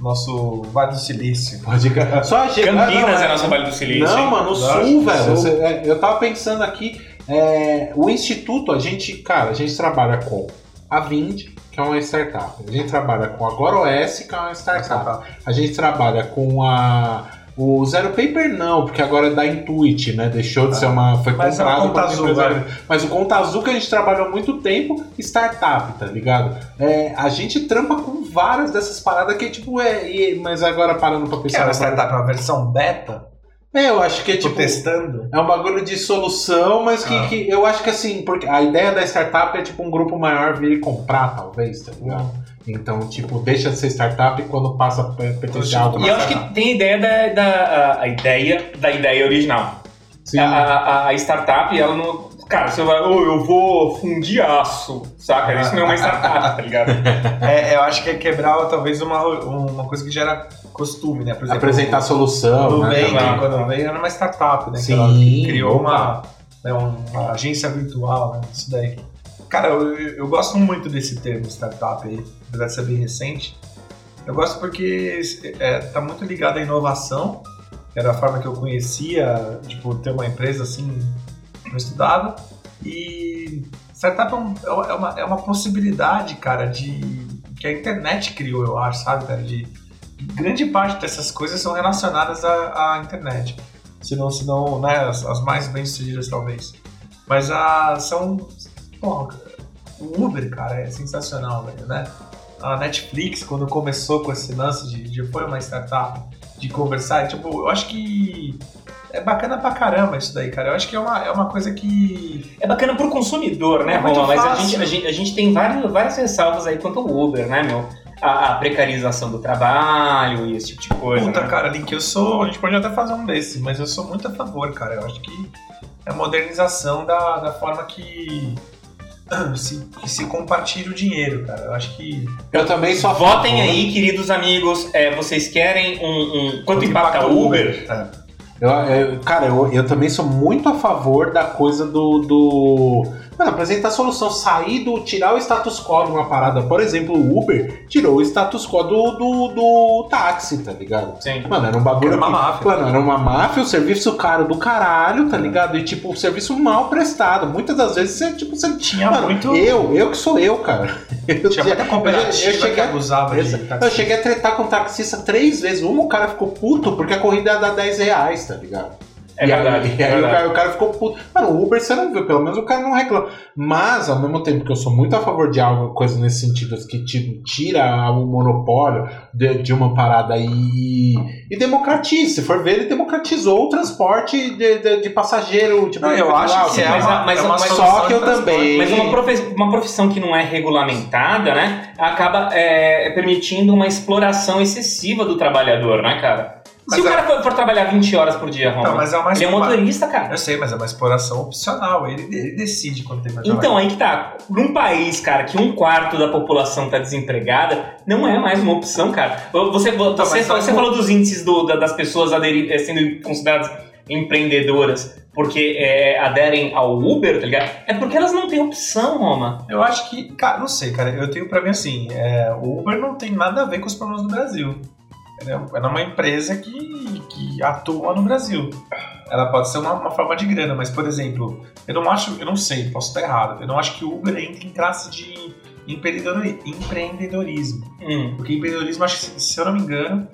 nosso Vale do Silício. Pode Só a gente. Campinas não, é nosso Vale do Silício. Não, hein? mano, no sul, velho. sul. Você- é, eu tava pensando aqui, é, o Instituto, a gente, cara, a gente trabalha com a Vind, que é uma startup. A gente trabalha com a GoroS, que é uma startup. A gente trabalha com a. O Zero Paper não, porque agora é da Intuit, né? Deixou de ser uma. Foi Mas é comprado Conta por uma Azul, vai. Mas o Conta Azul que a gente trabalhou há muito tempo, startup, tá ligado? É, a gente trampa com várias dessas paradas que, tipo, é. mas agora parando pra Que pensar. era na- a startup, uma versão beta, É, eu acho que é tipo, testando. É um bagulho de solução, mas que, Ah. que eu acho que assim, porque a ideia da startup é tipo um grupo maior vir e comprar, talvez, tá ligado? Então, tipo, deixa de ser startup quando passa a pertencer a algo E eu acho que tem ideia da, da a ideia da ideia original. Sim. A, a- a startup, ela não. Cara, você vai, oh, eu vou fundir aço, saca? Isso não é uma startup, tá ligado? É, eu acho que é quebrar talvez uma, uma coisa que gera costume, né? Por exemplo, Apresentar a solução, o né? Nubank, também. quando veio, era uma startup, né? Sim, que ela que criou uma, né, uma agência virtual, né? Isso daí. Cara, eu, eu gosto muito desse termo startup aí, apesar de ser bem recente. Eu gosto porque é, tá muito ligado à inovação, que era a forma que eu conhecia, tipo, ter uma empresa assim, eu estudava. E startup é, um- é uma, é uma possibilidade, cara, de que a internet criou, eu acho, sabe, cara? De grande parte dessas coisas são relacionadas à, à internet. Se não, se não, né, as, as mais bem-sucedidas, talvez. Mas a, são. Porra, o Uber, cara, é sensacional, velho, né? A Netflix, quando começou com esse lance de, de foi uma startup de conversar, tipo, eu acho que é bacana pra caramba isso daí, cara. Eu acho que é uma, é uma coisa que. É bacana pro consumidor, né, É Roma? Mas a gente, a, gente, a gente tem várias, várias ressalvas aí quanto ao Uber, né, meu? A, a precarização do trabalho e esse tipo de coisa. Puta, né? cara, Link, eu sou. A gente pode até fazer um desse, mas eu sou muito a favor, cara. Eu acho que é a modernização da, da forma que se, que se compartilha o dinheiro, cara. Eu acho que. Eu também sou a Votem favor. aí, queridos amigos. É, vocês querem um, um- Quanto impacta o Uber? É. Eu, eu- cara, eu, eu também sou muito a favor da coisa do. do... Mano, apresentar solução, sair do. tirar o status quo de uma parada. Por exemplo, o Uber tirou o status quo do, do, do táxi, tá ligado? Sim. Mano, era um bagulho. Era uma que- máfia. Mano, era uma máfia, o serviço caro do caralho, tá ligado? E tipo, o serviço mal prestado. Muitas das vezes você, tipo, você. Tinha Mano, muito. eu, eu que sou eu, cara. Eu Tinha muita cooperativa eu cheguei que abusava de taxista. Eu cheguei a tretar com o taxista três vezes. Uma, o cara ficou puto porque a corrida ia dar 10 reais, tá ligado? É e aí- verdade, E é aí, o, verdade. cara, o cara ficou puto. Mano, o Uber você não viu, pelo menos o cara não reclama. Mas, ao mesmo tempo que eu sou muito a favor de algo, coisa nesse sentido, que tipo, tira o monopólio de, de uma parada e, e democratiza. Se for ver, ele democratizou o transporte de, de, de passageiro. Tipo, Não, eu acho individual, que é mas uma, a- mas é uma mas- só que eu também- Mas uma, profe- uma profissão que não é regulamentada, né, acaba é, permitindo uma exploração excessiva do trabalhador, né, cara? Se Mas o é- cara for, for trabalhar 20 horas por dia, Roma, Então, mas é uma ele é motorista, cara. Eu sei, mas é uma exploração opcional. Ele, ele decide quanto tempo vai Então, trabalhar. aí que tá. Num país, cara, que um quarto da população tá desempregada, não é mais uma opção, cara. Você, você, mas só você que- falou dos índices do- da- das pessoas aderir, eh, sendo consideradas empreendedoras porque eh, aderem ao Uber, tá ligado? É porque elas não têm opção, Roma. Eu acho que, cara, não sei, cara. Eu tenho pra mim assim: é, o Uber não tem nada a ver com os problemas do Brasil. É uma empresa que, que atua no Brasil. Ela pode ser uma, uma forma de grana, mas, por exemplo, eu não acho, eu não sei, posso estar errado. Eu não acho que o Uber entra em classe de empreendedori- empreendedorismo. Hum. Porque empreendedorismo, acho que, se- eu não me engano,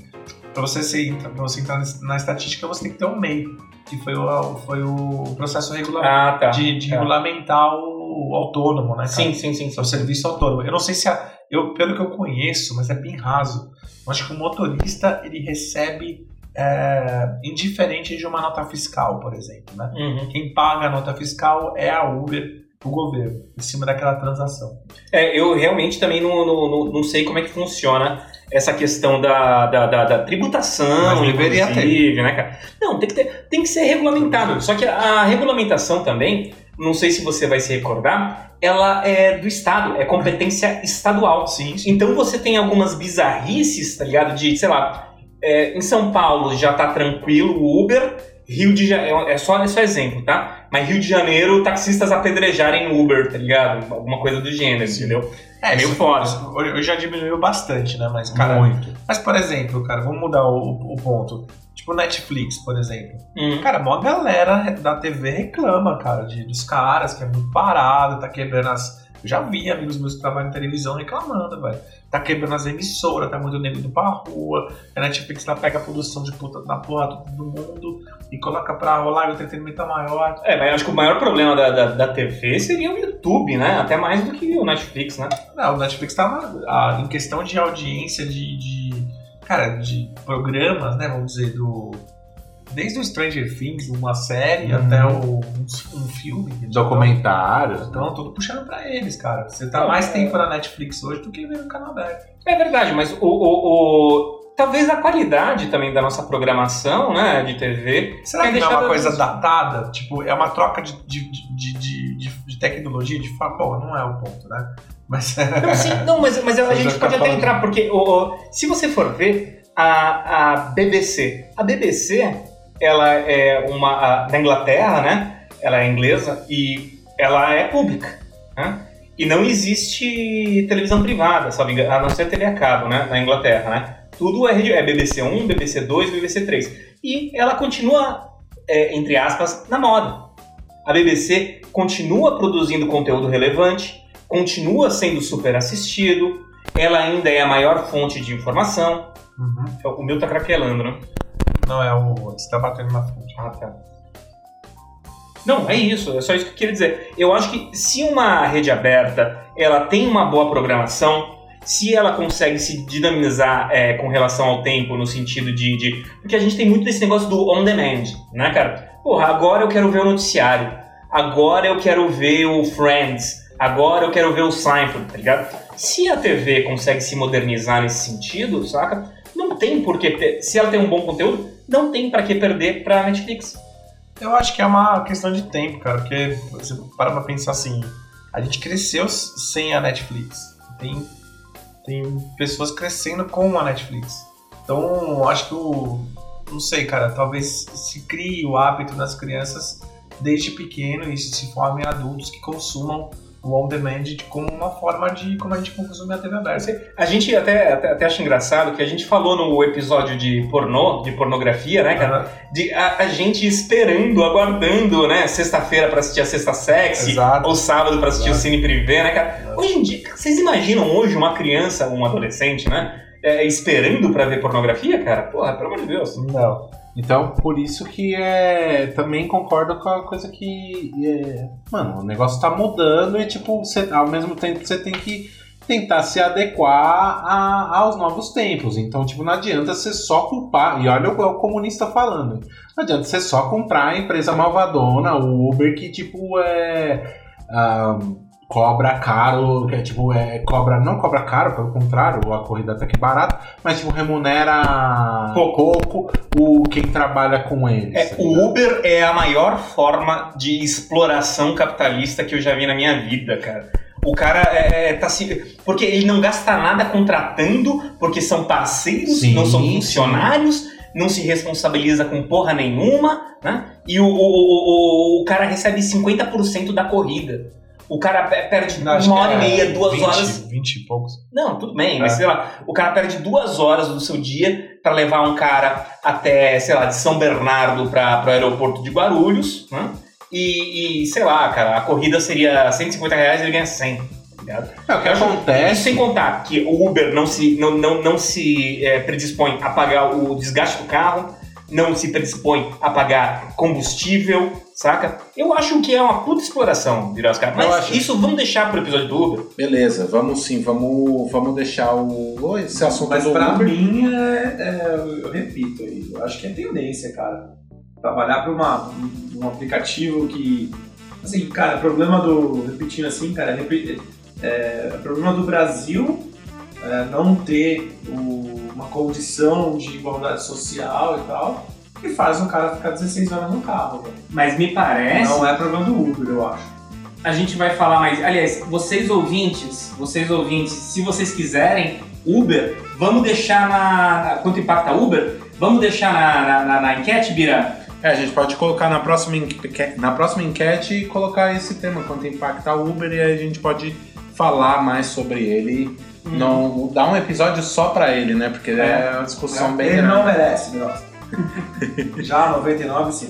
para você, ser, pra você entrar na estatística, você tem que ter um MEI, que foi o, foi o processo regular, Ah, tá. de, de tá. regulamentar o, o autônomo, né? cara? Sim, sim, sim. É o serviço autônomo. Eu não sei se a, eu, pelo que eu conheço, mas é bem raso. Eu acho que o motorista ele recebe é, indiferente de uma nota fiscal, por exemplo, né? Uhum. Quem paga a nota fiscal é a Uber, o governo, em cima daquela transação. É, eu realmente também não, não, não, sei como é que funciona essa questão da, da, da, da tributação, Mas deveria inclusive, né, cara? Não, tem que, ter, tem que ser regulamentado. Só que a regulamentação também, não sei se você vai se recordar, ela é do Estado, é competência estadual. Sim, sim. Então você tem algumas bizarrices, tá ligado? De, sei lá, é, em São Paulo já tá tranquilo o Uber, Rio de Janeiro, é só, é só exemplo, tá? Mas Rio de Janeiro, taxistas apedrejarem Uber, tá ligado? Alguma coisa do gênero, entendeu? É meio foda. isso Hoje já diminuiu bastante, né? Mas, cara, Muito. mas por exemplo, cara, vamos mudar o, o ponto. Tipo Netflix, por exemplo. Hum. Cara, uma galera da TV reclama, cara, de, dos caras, que é muito parado, tá quebrando as. Eu já vi amigos meus que trabalham em televisão reclamando, velho. Tá quebrando as emissoras, tá muito nego indo pra rua. A Netflix ela pega a produção de puta da porra do mundo e coloca pra rolar e o entretenimento é maior. É, mas eu acho que o maior problema da, da, da TV seria o YouTube, né? Até mais do que o Netflix, né? Não, o Netflix tá na- a- em questão de audiência de, de. Cara, de programas, né? Vamos dizer, do. Desde o Stranger Things, uma série, Uhum. até o, um, um filme. Documentários. Então, tudo puxando pra eles, cara. Você tá Não, mais é- tempo na Netflix hoje do que ver no canal aberto. É verdade, mas o, o, o- talvez a qualidade também da nossa programação, né, de TV. Será que não é uma coisa das- datada? Tipo, é uma troca de, de, de, de, de- de tecnologia de forma. Bom, não é o ponto, né? Mas. Não, sim, não, mas, mas a gente pode tá até falando. entrar, porque se você for ver a, a BBC, a BBC, ela é uma a- da Inglaterra, né? Ela é inglesa e ela é pública, né? E não existe televisão privada, sabe? A não ser TV a cabo, né? Na Inglaterra, né? Tudo é, é BBC 1, BBC 2, BBC 3. E ela continua, é, entre aspas, na moda. A BBC continua produzindo conteúdo relevante, continua sendo super assistido, ela ainda é a maior fonte de informação. Uhum. O meu tá craquelando, né? Não é o. Você tá batendo na fonte. Ah, tá. Não, é isso, é só isso que eu queria dizer. Eu acho que se uma rede aberta ela tem uma boa programação, se ela consegue se dinamizar é, com relação ao tempo, no sentido de, de. Porque a gente tem muito desse negócio do on demand, né, cara? Porra, agora eu quero ver o noticiário, agora eu quero ver o Friends, agora eu quero ver o Seinfeld, tá ligado? Se a TV consegue se modernizar nesse sentido, saca? Não tem por que ter. Se ela tem um bom conteúdo, não tem pra que perder pra Netflix. Eu acho que é uma questão de tempo, cara, porque você para pra pensar assim, a gente cresceu sem a Netflix. Tem, tem pessoas crescendo com a Netflix. Então, acho que o, não sei, cara, talvez se crie o hábito nas crianças desde pequeno e se formem adultos que consumam o on-demand como uma forma de como a gente consome a TV aberta. A gente até, até, até acha engraçado que a gente falou no episódio de pornô, de pornografia, né, cara? Aham. De a, a gente esperando, aguardando, né, sexta-feira pra assistir a Sexta Sexy, Exato. ou sábado pra assistir Exato. o Cine Privé, né, cara? Hoje em dia, vocês imaginam hoje uma criança, um adolescente, né, é, esperando pra ver pornografia, cara? Porra, pelo amor de Deus. Não. Então, por isso que é. Também concordo com a coisa que. É, mano, o negócio tá mudando e, tipo, você, ao mesmo tempo você tem que tentar se adequar a- aos novos tempos. Então, tipo, não adianta você só culpar. E olha o, o comunista falando. Não adianta você só comprar a empresa malvadona, o Uber, que, tipo, é. ah, cobra caro, que é tipo, é, cobra, não cobra caro, pelo contrário, a corrida até que é barata, mas tipo, remunera pouco o quem trabalha com eles. É, tá o? Uber é a maior forma de exploração capitalista que eu já vi na minha vida, cara. O cara é, é, tá se. Porque ele não gasta nada contratando, porque são parceiros, Sim, não são sim. funcionários, não se responsabiliza com porra nenhuma, né? E o, o, o, o cara recebe 50% da corrida. O cara pe- perde Não, uma hora e é meia, duas 20, horas. 20 e poucos. Não, tudo bem, mas É. sei lá, o cara perde duas horas do seu dia pra levar um cara até, sei lá, de São Bernardo para o aeroporto de Guarulhos, né? E, e, sei lá, cara, a corrida seria 150 reais e ele ganha 100, tá ligado? É, o que Isso acontece. sem contar que o Uber não se, não, não, não se é, predispõe a pagar o desgaste do carro, não se predispõe a pagar combustível, saca? Eu acho que é uma puta exploração, virar os caras. Eu Mas acho. isso vamos deixar pro episódio do Uber. Beleza, vamos sim, vamos, vamos deixar o, esse assunto Mas do pra Uber. mim, é, é- eu repito, aí, eu acho que é tendência, cara. Trabalhar para uma, um aplicativo que. Assim, cara, problema do. Repetindo assim, cara, repi- é, é problema do Brasil é, não ter o- uma condição de igualdade social e tal, que faz o cara ficar 16 horas no carro, velho. Mas me parece. Não é problema do Uber, eu acho. a gente vai falar mais. Aliás, vocês ouvintes, vocês ouvintes, se vocês quiserem, Uber, vamos deixar na. Quanto impacta Uber? Vamos deixar na, na, na- na enquete, Bira? É, a gente pode colocar na próxima, enque- na próxima enquete e colocar esse tema, quanto impacta o Uber, e aí a gente pode falar mais sobre ele. Não, dar um episódio só pra ele, né? Porque é, uma discussão bem Ele grande. não merece, nossa. Já 99, sim.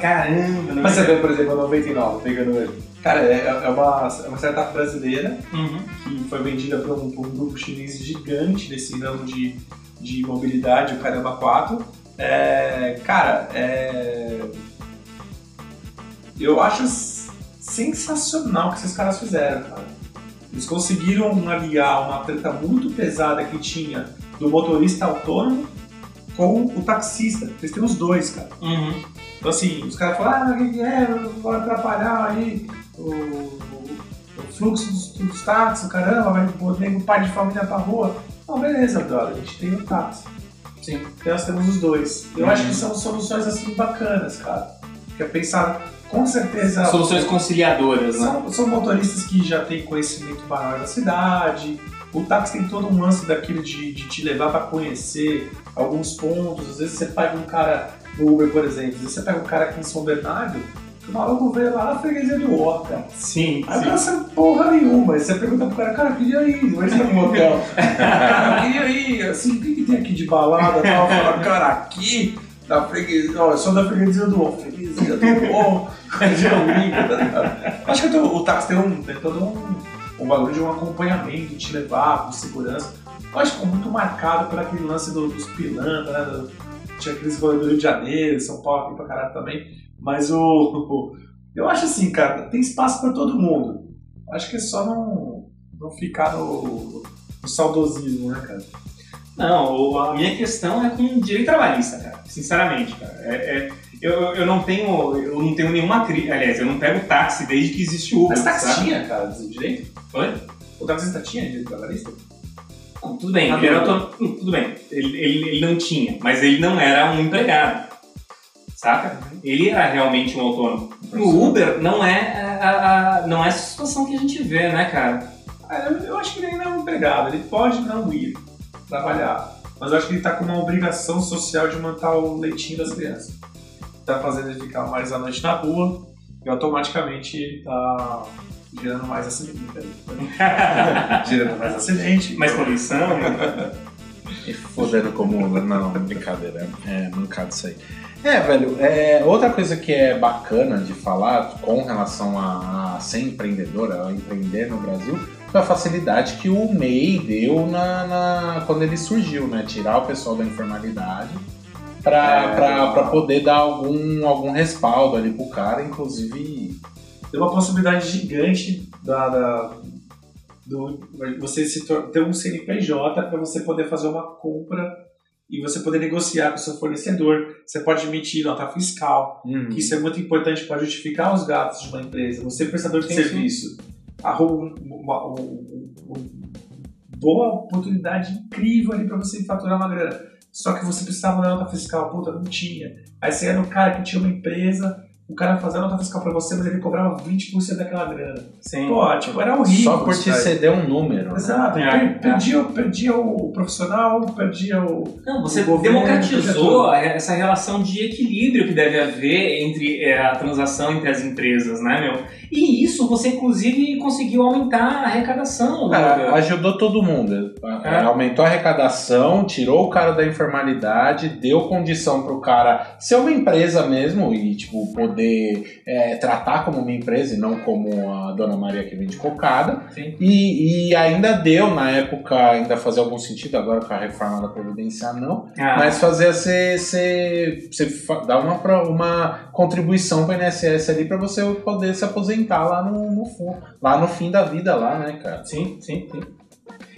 Caramba, Mas você vê, por exemplo, a 99, pegando ele. Cara, é, é uma, é uma startup brasileira Uhum. que foi vendida por um, por um grupo chinês gigante desse ramo de, de mobilidade, o Caramba 4. É, cara, é, eu acho sensacional o que esses caras fizeram, cara. Eles conseguiram aliar uma treta muito pesada que tinha do motorista autônomo com o taxista. Eles têm os dois, cara. Uhum. Então assim, os caras falam, ah, o que é? Vai atrapalhar aí o, o- o fluxo dos, dos táxis, caramba, vai pôr nego pai de família pra rua. Não, beleza, brother, a gente tem o táxi. Sim. Então nós temos os dois. Eu acho que são soluções assim bacanas, cara. Que é pensar, com certeza. Soluções conciliadoras, né? São, são motoristas que já têm conhecimento maior da cidade. O táxi tem todo um lance daquilo de, de te levar para conhecer alguns pontos. Às vezes você pega um cara no Uber, por exemplo. Às vezes você pega um cara aqui em São Bernardo, que o maluco veio lá na freguesia do Ó, cara. Sim, Aí o cara sabe porra nenhuma. Aí você pergunta pro cara, cara, eu queria ir, vai estar no hotel. cara, eu queria ir, assim, o que, que tem aqui de balada e tal? Fala, cara, aqui, na freguesia, ó, eu sou da freguesia do Ó, freguesia do Ó, freguesia Olímpica, tá ligado? Acho que o, táxi tem, um, tem todo um, um bagulho de um acompanhamento, te levar com segurança. Eu acho que é muito marcado por aquele lance do- dos pilantras, né? do- tinha aqueles rolês do Rio de Janeiro, São Paulo aqui pra caralho também. Mas o, o- eu acho assim, cara, tem espaço pra todo mundo. Acho que é só não, não ficar no, no saudosismo, né, cara? Não, a minha questão é com direito trabalhista, cara. Sinceramente, cara. É, é- eu, eu não tenho. Eu não tenho nenhuma crítica. Aliás, eu não pego táxi desde que existe Uber. Mas táxi sabe? tinha, cara, direito? Oi? O taxista tinha direito trabalhista? Tudo bem, ele era não. auto- hum, tudo bem. Ele, ele, ele não tinha, mas ele não era um empregado. Saca? Ele era realmente um autônomo. No Uber não é a, a- não é essa situação que a gente vê, né, cara? Eu, acho que ele ainda é um empregado, ele pode não ir trabalhar. mas eu acho que ele tá com uma obrigação social de manter o leitinho das crianças. Tá fazendo ele ficar mais à noite na rua e automaticamente ele gerando mais acidente. gerando mais acidente. Mais poluição. E fodendo como. Não, brincadeira. É mancado isso aí. É, velho, é, outra coisa que é bacana de falar com relação a, a ser empreendedora, a empreender no Brasil, foi a facilidade que o MEI deu na, na- quando ele surgiu, né? Tirar o pessoal da informalidade pra, É. pra, pra poder dar algum, algum respaldo ali pro cara, inclusive. Tem uma possibilidade gigante da, da- do, você se ter um CNPJ para você poder fazer uma compra e você poder negociar com o seu fornecedor. Você pode emitir nota fiscal, que isso é muito importante para justificar os gastos de uma empresa. Você, prestador de serviço, arruma um- uma, um- um- um- boa oportunidade incrível ali para você faturar uma grana. Só que você precisava da nota fiscal, puta, não tinha. Aí você era no cara que tinha uma empresa, o cara fazia a nota fiscal para você, mas ele cobrava 20% daquela grana. Sim. Pô, tipo, era horrível. Só por te ceder um número. né? Exato, É, per- é. perdia, perdia o profissional, perdia o. Não, você O governo, democratizou tudo. essa relação de equilíbrio que deve haver entre é, a transação entre as empresas, né, meu? E isso você, inclusive, conseguiu aumentar a arrecadação. né? Cara, ajudou todo mundo. É. Aumentou a arrecadação, tirou o cara da informalidade, deu condição pro cara ser uma empresa mesmo e, tipo, poder é, tratar como uma empresa e não como a Dona Maria que vende cocada. E, e ainda deu, na época, ainda fazia algum sentido, agora com a reforma da Previdência não, Ah, mas fazia você, você, dar uma, uma contribuição para o INSS ali para você poder se aposentar lá no, no, lá no fim da vida lá, né, cara? Sim, sim, sim.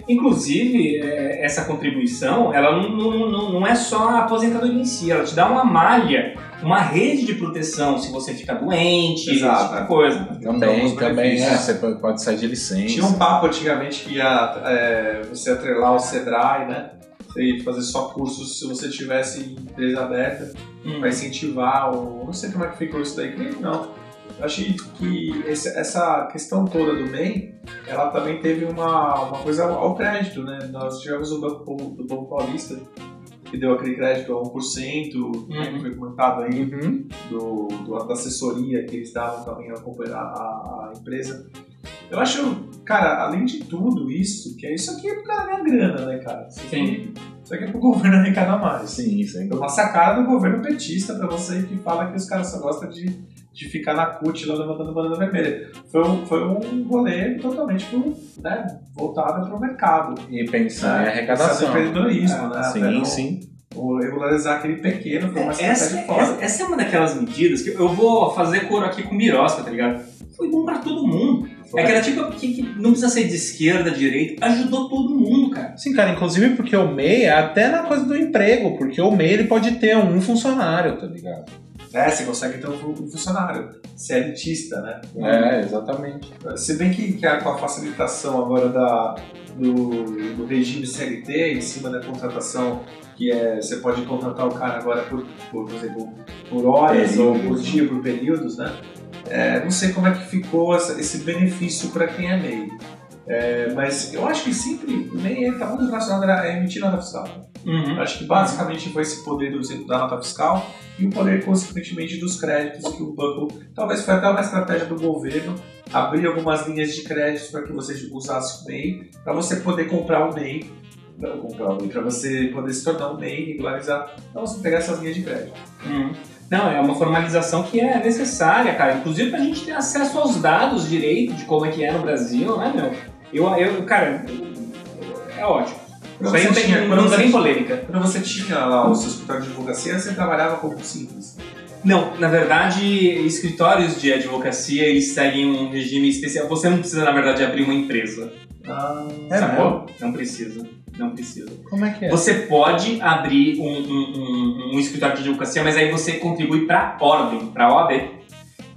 Inclusive, é, essa contribuição, ela não, não, não, não é só a aposentadoria em si, ela te dá uma malha, uma rede de proteção se você ficar doente, Exato. esse tipo de coisa. Também, Então, também, é, você pode- sair de licença. Tinha um papo antigamente que ia é, você atrelar o Sebrae, né? Você ia fazer só cursos se você tivesse empresa aberta Hum. para incentivar, ou não sei como é que ficou isso daí, que nem- não. Eu achei que esse- essa questão toda do MEI, ela também teve uma, uma coisa ao, ao crédito, né? Nós tivemos o Banco do Banco Paulista, que deu aquele crédito a 1%, né, que foi comentado aí, Uhum. do, do- da assessoria que eles davam também a a, a empresa. Eu acho, cara, além de tudo isso, que é isso aqui é pro cara ganhar grana, né, cara? Isso aqui, isso aqui é pro governo arrecadar mais. Sim, isso aí. É uma sacada do governo petista pra você que fala que os caras só gostam de, de ficar na CUT lá levantando banana vermelha. Foi um, foi um rolê totalmente pro, né, voltado pro mercado. E pensar em né? arrecadação. Pensar empreendedorismo, né? Sim, não- sim. o regularizar aquele pequeno foi uma Essa, estratégia foda. essa, essa é uma daquelas medidas que eu vou fazer coro aqui com Mirosca, tá ligado? Foi bom pra todo mundo. Foi. É aquela tipo que, que não precisa ser de esquerda, direita, ajudou todo mundo, cara. Sim, cara, inclusive porque o MEI é até na coisa do emprego, porque o MEI ele pode ter um funcionário, tá ligado? É, você consegue ter um fu- funcionário. Você elitista, né? É, exatamente. Se bem que, que a- com a facilitação agora da, do, do regime CLT em cima da contratação, que é você pode contratar o cara agora por, por, por exemplo, por horas ou por dia, por períodos, né? É, não sei como é que ficou essa- esse benefício para quem é MEI. É, mas eu acho que sempre o MEI está muito relacionado a emitir nota fiscal. Uhum. Acho que basicamente foi esse poder do, da nota fiscal e o poder, consequentemente, dos créditos que o banco. Talvez foi até uma estratégia do governo abrir algumas linhas de créditos para que você usasse o MEI, para você poder comprar o MEI. Não comprar o MEI, para você poder se tornar um MEI, regularizar. Então você pegar essas linhas de crédito. Uhum. Não, é uma formalização que é necessária, cara. Inclusive pra gente ter acesso aos dados direito de como é que é no Brasil, né, meu? Eu, eu cara, é ótimo. Quando Isso aí não tem, tinha- não você nem polêmica. Quando você tinha lá o seu escritório de advocacia, você trabalhava como simples. Não, na verdade, escritórios de advocacia, eles seguem um regime especial. Você não precisa, na verdade, abrir uma empresa. Ah, É sacou? Não precisa. Não precisa. Como é que é? Você pode abrir um, um- um- um escritório de advocacia, mas aí você contribui para a ordem, para a OAB.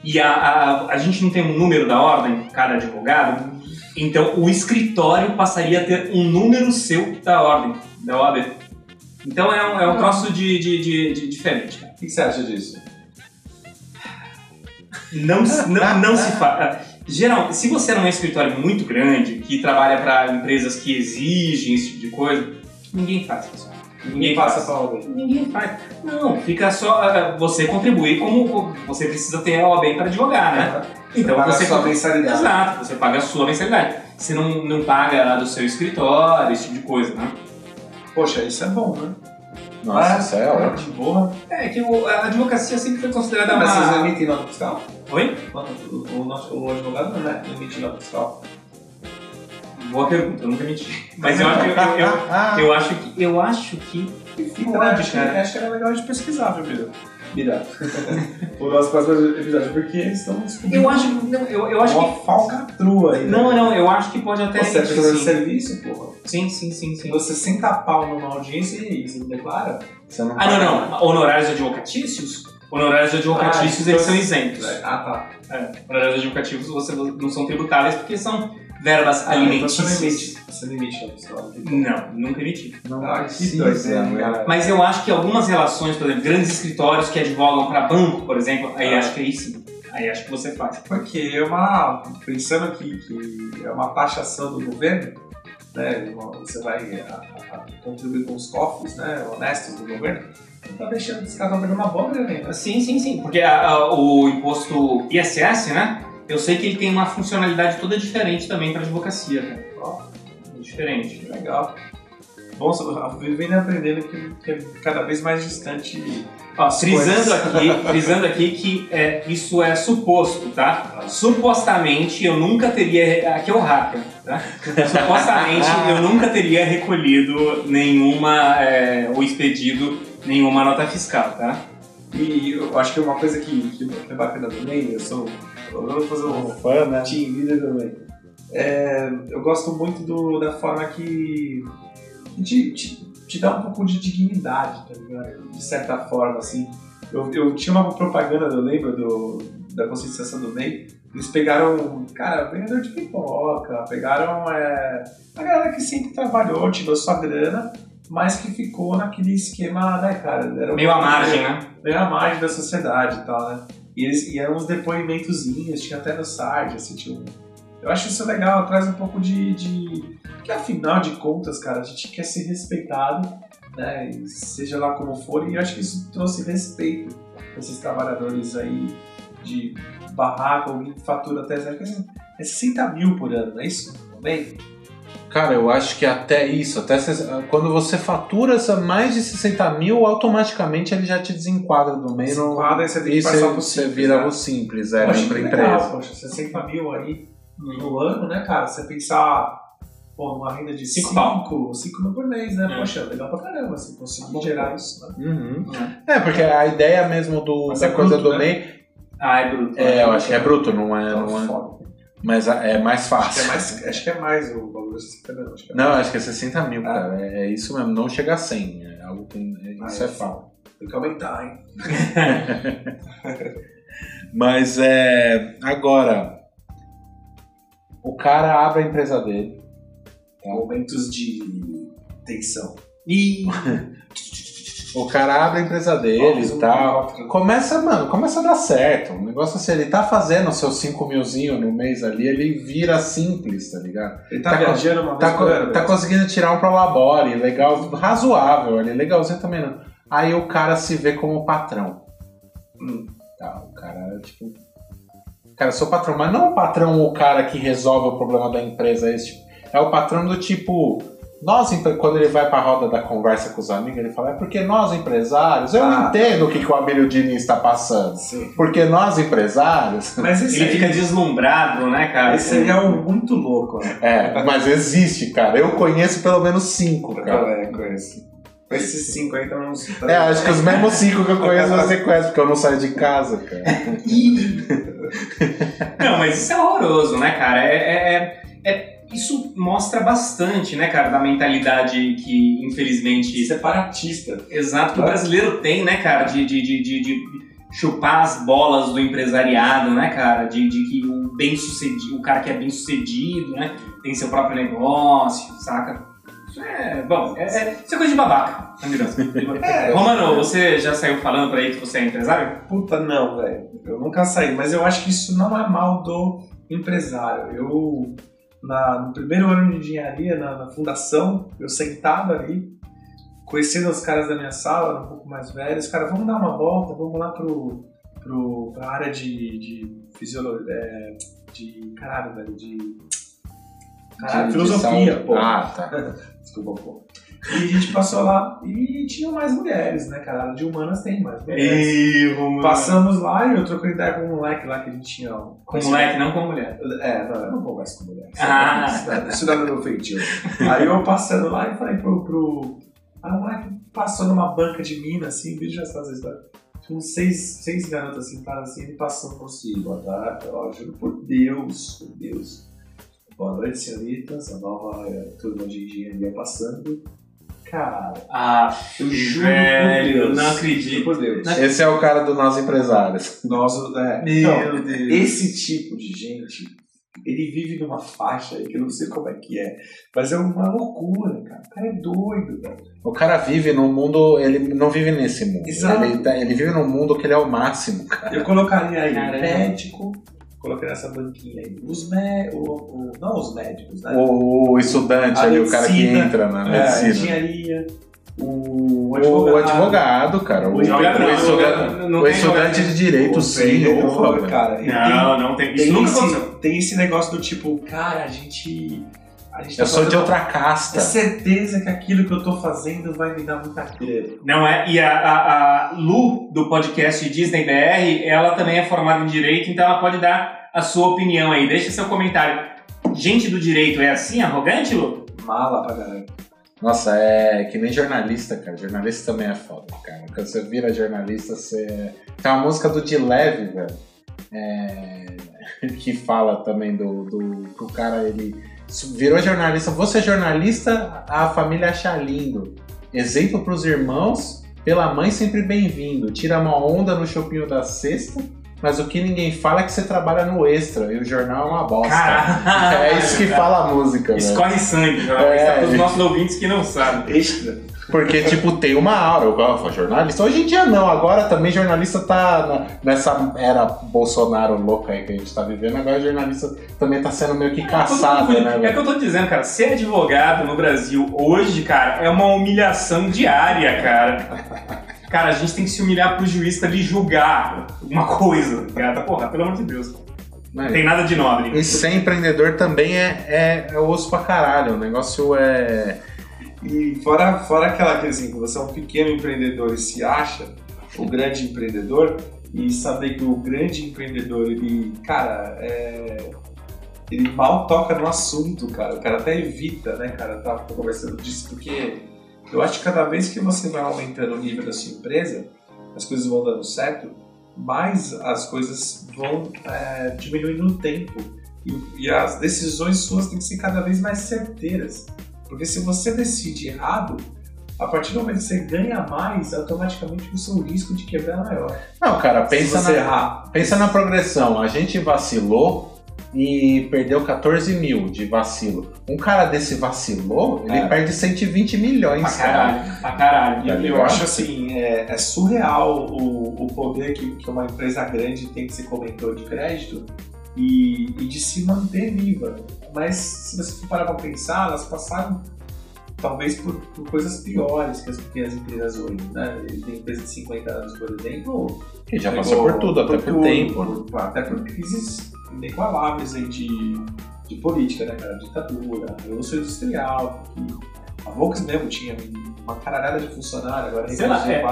E a, a, a gente não tem um número da ordem, cada advogado. Então o escritório passaria a ter um número seu da ordem, da OAB. Então é um, é um troço de, de, de- de diferente. cara. O que você acha disso? Não, se- não, não se faz. Geral, se você não é um escritório muito grande, que trabalha para empresas que exigem esse tipo de coisa, ninguém faz, pessoal. Ninguém passa pra OAB. Ninguém faz. Não, fica só ah, você contribuir como você precisa ter a OAB para advogar, né? Então paga você a sua mensalidade. Exato, você paga a sua mensalidade. Você não, não paga a do seu escritório, esse tipo de coisa, né? Poxa, isso é bom, né? Nossa, isso é ótimo. É que o- a advocacia sempre foi considerada Mas vocês uma. emitem nota fiscal? Oi? O, o, nosso- o advogado não é emite nota fiscal. Boa pergunta, eu nunca menti. Mas eu acho que eu, eu, eu acho que eu acho que Pode, acho, que, cara. acho que era legal de pesquisar, viu, Bira? Bira. o nosso próximo episódio, porque eles estão eu acho não, eu, eu acho uma que falcatrua aí. não, não, eu acho que pode até Você é prestador de serviço, porra. sim, sim, sim, sim. você senta pau numa audiência e você não declara? Você não Ah, não, não. Honorários advocatícios? Honorários advocatícios Ah, eles então- são isentos. Ah, tá. É, honorários advocativos você não são tributáveis porque são verbas Ah, então Você não alimentícias. emite. Você não emite nota fiscal. Não, nunca emiti. Não Ah, que doideira, né? cara. Mas eu acho que algumas relações, por exemplo, grandes escritórios que advogam para banco, por exemplo, aí Ah. acho que aí sim. Aí acho que você faz. Porque é uma. Pensando aqui que é uma taxação do governo, né? Você vai a- a- a contribuir com os cofres né, honestos do governo, não tá deixando os caras pegando uma boa grana ainda. Sim, sim, sim. Porque a- a- o imposto ISS, né? Eu sei que ele tem uma funcionalidade toda diferente também para advocacia, cara. Ó, Diferente. legal. Bom, só- vivendo e aprendendo que, que é cada vez mais distante. As frisando coisas. aqui, frisando aqui que é, isso é suposto, tá? Supostamente eu nunca teria. Aqui é o hacker, tá? Supostamente eu nunca teria recolhido nenhuma. É, ou expedido nenhuma nota fiscal, tá? E eu acho que uma coisa que, que é bacana também, eu sou. Eu vou fazer um fã, né? team leader também. É, eu gosto muito do- da forma que, te, te, te dá um pouco de dignidade, tá ligado? De certa forma, assim. Eu, eu tinha uma propaganda, eu lembro, do, da conscientização do MEI. Eles pegaram, cara, vendedor de pipoca, pegaram é, a galera que sempre trabalhou, tirou sua grana, mas que ficou naquele esquema, né, cara? Era um Meio à margem, né? meio à margem da sociedade e tal, né? E, eles, e eram uns depoimentozinhos, tinha até no site, assim, tinha um... Eu acho isso legal, traz um pouco de, de... Que afinal de contas, cara, a gente quer ser respeitado, né? Seja lá como for, e eu acho que isso trouxe respeito pra esses trabalhadores aí de barraca, alguém fatura até é 60 mil por ano, não é isso? Também? Cara, eu acho que até isso, até se- quando você fatura essa mais de 60 mil, automaticamente ele já te desenquadra do meio. Desenquadra e você tem que passar você, pro você simples, vira né? o simples, é, acho pra empresa. legal, poxa, 60 mil aí no ano, né, cara? Você pensar, pô, numa renda de Cinco 5 5 mil por mês, né? É. Poxa, legal pra caramba, assim, conseguir gerar isso, né? Uhum. É, porque a ideia mesmo do, Mas da é coisa bruto, do né? MEI. Ah, é bruto. É, eu acho que é bruto, não é. Então, Não é. Mas é mais Acho que, fácil. é mais, acho que é mais o valor de 60 mil. Acho é Não, acho que é 60 mil, Ah. cara. É, é isso mesmo, não chega a 100. É algo que. é- Ah, Isso é é fato. Tem que aumentar, hein? Mas é. Agora. O cara abre a empresa dele. Momentos de tensão. E O cara abre a empresa dele e tal. Começa, mano, começa a dar certo. O negócio assim, ele tá fazendo os seus 5 milzinho no mês ali, ele vira simples, tá ligado? Ele tá, Tá viajando uma vez Tá, ano. tá né? conseguindo tirar um prolabore, legal, razoável ali, legalzinho também não. Aí o cara se vê como patrão. Hum. Tá, o cara, tipo. Cara, eu sou patrão, mas não o patrão o cara que resolve o problema da empresa, é esse tipo. É o patrão do tipo. Nós, quando ele vai pra roda da conversa com os amigos, ele fala, é porque nós empresários, eu Ah. entendo o que, que o Abílio Diniz está passando. Sim. Porque nós empresários. Mas ele aí, fica deslumbrado, né, cara? esse aí é um muito louco, né? É, mas existe, cara. Eu conheço pelo menos cinco, cara. É, conheço. Esses cinco aí estão uns. É, acho que os mesmos cinco que eu conheço você conhece, porque eu não saio de casa, cara. Não, mas isso é horroroso, né, cara? É, é- é- é- isso mostra bastante, né, cara, da mentalidade que, infelizmente, Separatista. exato, que o brasileiro tem, né, cara, de, de, de, de- chupar as bolas do empresariado, né, cara, de, de que o bem sucedido, o cara que é bem sucedido, né, tem seu próprio negócio, saca? Isso é, bom, é, é- isso é coisa de babaca, verdade. É, Romano, você já saiu falando por aí que você é empresário? Puta, não, velho. Eu nunca saí, mas eu acho que isso não é mal do empresário. Eu, na- no primeiro ano de engenharia, na, na fundação, eu sentado ali conhecendo os caras da minha sala, um pouco mais velhos, cara, vamos dar uma volta, vamos lá pro, pro, pra área de, de fisiologia, é, de, caralho, velho, de... Caralho, De- de filosofia, saúde. pô. Ah, tá. Desculpa, pô. E a gente passou lá e tinha mais mulheres, né, cara? De humanas tem mais mulheres. Erro, Passamos lá e eu troquei ideia com um moleque lá que a gente tinha. ó, Com moleque, não com mulher. É, não, eu não vou mais com mulher. Ah. Isso é meu feitio. Aí eu passando lá e falei pro. pro... Aí o moleque passou numa banca de mina, assim, o vídeo já está essa história. Tinha uns seis, seis garotas sentadas assim, ele passou por si, boa tarde, ó, juro por Deus, por Deus. Boa noite, senhoritas, a nova eh, turma de engenharia passando. Cara, Ah, eu juro velho, por Deus. não acredito. Por Deus. Esse é o cara do Nós Empresários. Nós, é, Meu então, Deus. esse tipo de gente, ele vive numa faixa aí que eu não sei como é que é, mas é uma loucura, cara. O cara é doido, velho. O cara vive num mundo. Ele não vive nesse mundo. Exato. Ele, tá- ele vive num mundo que ele é o máximo, cara. Eu colocaria aí Caramba. médico, colocaria nessa banquinha aí. Os mé o, o- não os médicos, né? O, o estudante A ali, o cara que medicina, entra na É, a medicina. engenharia, o O advogado. o advogado, cara. O, O o advogado não, estudante, não- não o estudante de direito, o sim. vendedor, porra, cara. Não, não tem. tem, Isso tem, nunca esse, aconteceu. tem esse negócio do tipo, cara, a gente. A gente tá Eu sou de outra casta. É certeza que aquilo que eu tô fazendo vai me dar muita grana. Não é? E a, a, a Lu, do podcast Disney BR, ela também é formada em Direito, então ela pode dar a sua opinião aí. Deixa seu comentário. Gente do direito é assim, arrogante, Lu? Mala pra caralho. Nossa, é que nem jornalista, cara. Jornalista também é foda, cara. Quando você vira jornalista, você. Tem uma música do De Leve, velho. é, Que fala também do, do. Que o cara, ele. Virou jornalista. Você é jornalista, a família acha lindo. Exemplo pros irmãos, pela mãe sempre bem-vindo. Tira uma onda no chopinho da sexta. Mas o que ninguém fala é que você trabalha no extra e o jornal é uma bosta. Caralho. É isso que fala a música, velho. Escorre sangue, jornalista, É, para os gente. nossos ouvintes que não sabem. Extra. Porque, tipo, tem uma aura. Eu gosto, jornalista. Hoje em dia não. Agora também jornalista tá na- nessa era Bolsonaro louca aí que a gente tá vivendo. Agora jornalista também tá sendo meio que caçado, né, É que velho? eu tô dizendo, cara, ser advogado no Brasil hoje, cara, é uma humilhação diária, cara. Cara, a gente tem que se humilhar pro juiz pra ele julgar uma coisa, cara. Porra, pelo amor de Deus. Não tem nada de nobre. E ser empreendedor também é, é, é osso pra caralho. O negócio é. E fora, fora aquela que assim, que você é um pequeno empreendedor e se acha o grande empreendedor, e saber que o grande empreendedor, ele, cara, é. Ele mal toca no assunto, cara. O cara até evita, né, cara, tá conversando disso, porque eu acho que cada vez que você vai aumentando o nível da sua empresa, as coisas vão dando certo, mais as coisas vão é, diminuindo no tempo. E, e as decisões suas têm que ser cada vez mais certeiras. Porque se você decide errado, a partir do momento que você ganha mais, automaticamente o seu risco de quebrar é maior. Não, cara, pensa na, errar. pensa na progressão. A gente vacilou e perdeu 14 mil de vacilo. Um cara desse vacilou, ele É. perde 120 milhões, Pra cara. caralho, pra caralho. Tá E? Eu acho assim, é, é surreal o, o poder que, que uma empresa grande tem que ser comentou de crédito e, e de se manter viva. Mas se você for parar pra pensar, elas passaram talvez por, por coisas piores que as pequenas empresas hoje. Né? Tem empresa de 50 anos, por exemplo, Que já passou por tudo, até por tudo, tempo. por- até por crises inigualáveis aí de, de política, né, cara? Ditadura, Revolução Industrial, a Volks mesmo tinha uma caralhada de funcionário, agora Sei lá, é.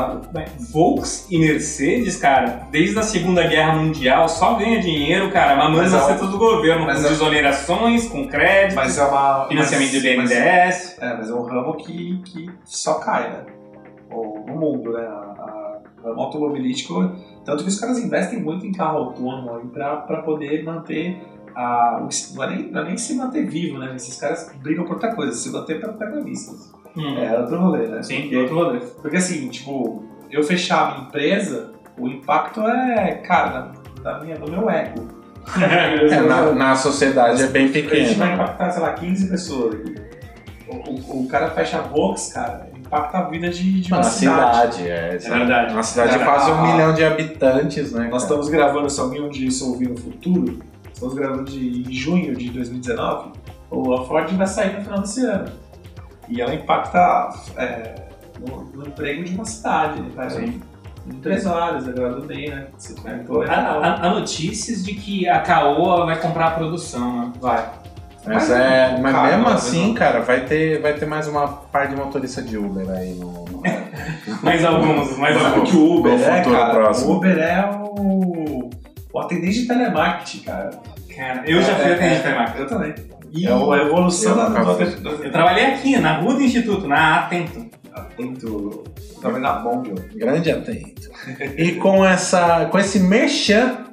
Volks e Mercedes, cara, desde a Segunda Guerra Mundial, só ganha dinheiro, cara, mamando nas é tetas do governo, com é- desonerações, com crédito, Mas é uma. financiamento mas, do BNDES. Mas, é, mas é um ramo que, que só cai, né? O- No mundo, né? O ramo automobilístico. Tanto que os caras investem muito em carro autônomo pra poder manter. A, o- não, é nem, não é nem se manter vivo, né? Esses caras brigam por outra coisa, se manter protagonistas. Hum. É outro rolê, né? Sim, Porque- outro rolê. Porque assim, tipo, eu fechar a minha empresa, o impacto é, cara, da minha, do meu ego. É, na, na sociedade é bem A gente vai pequeno. impactar, sei lá, 15 pessoas. O, o- o cara fecha a Vox, cara, impacta a vida de, de uma Na cidade. cidade, é. É verdade. Uma cidade de quase um milhão de habitantes, né? Nós estamos gravando, se alguém um dia isso ouvir no futuro, estamos gravando de, em junho de 2019, o a Ford vai sair no final desse ano. E ela impacta é, no, no emprego de uma cidade. Ele faz em, em três horas, agora do bem, né? Você vai, é Há, notícias de que a Caoa vai comprar a produção, né? Vai. Mas, é, mas Cara, mesmo não, assim, cara, vai ter, vai ter mais uma par de motorista de Uber aí no. no- Mais alguns, mais alguns. que o Uber é, futuro cara, próximo. o Uber é o, o atendente de telemarketing, cara. Cara, eu já fui É, atendente é, de telemarketing. Eu também. E É o- a evolução eu da, do, Eu trabalhei aqui, na rua do Instituto, na Atento. Atento. Eu tava na Bong. Grande atento. E com, essa, com esse merchan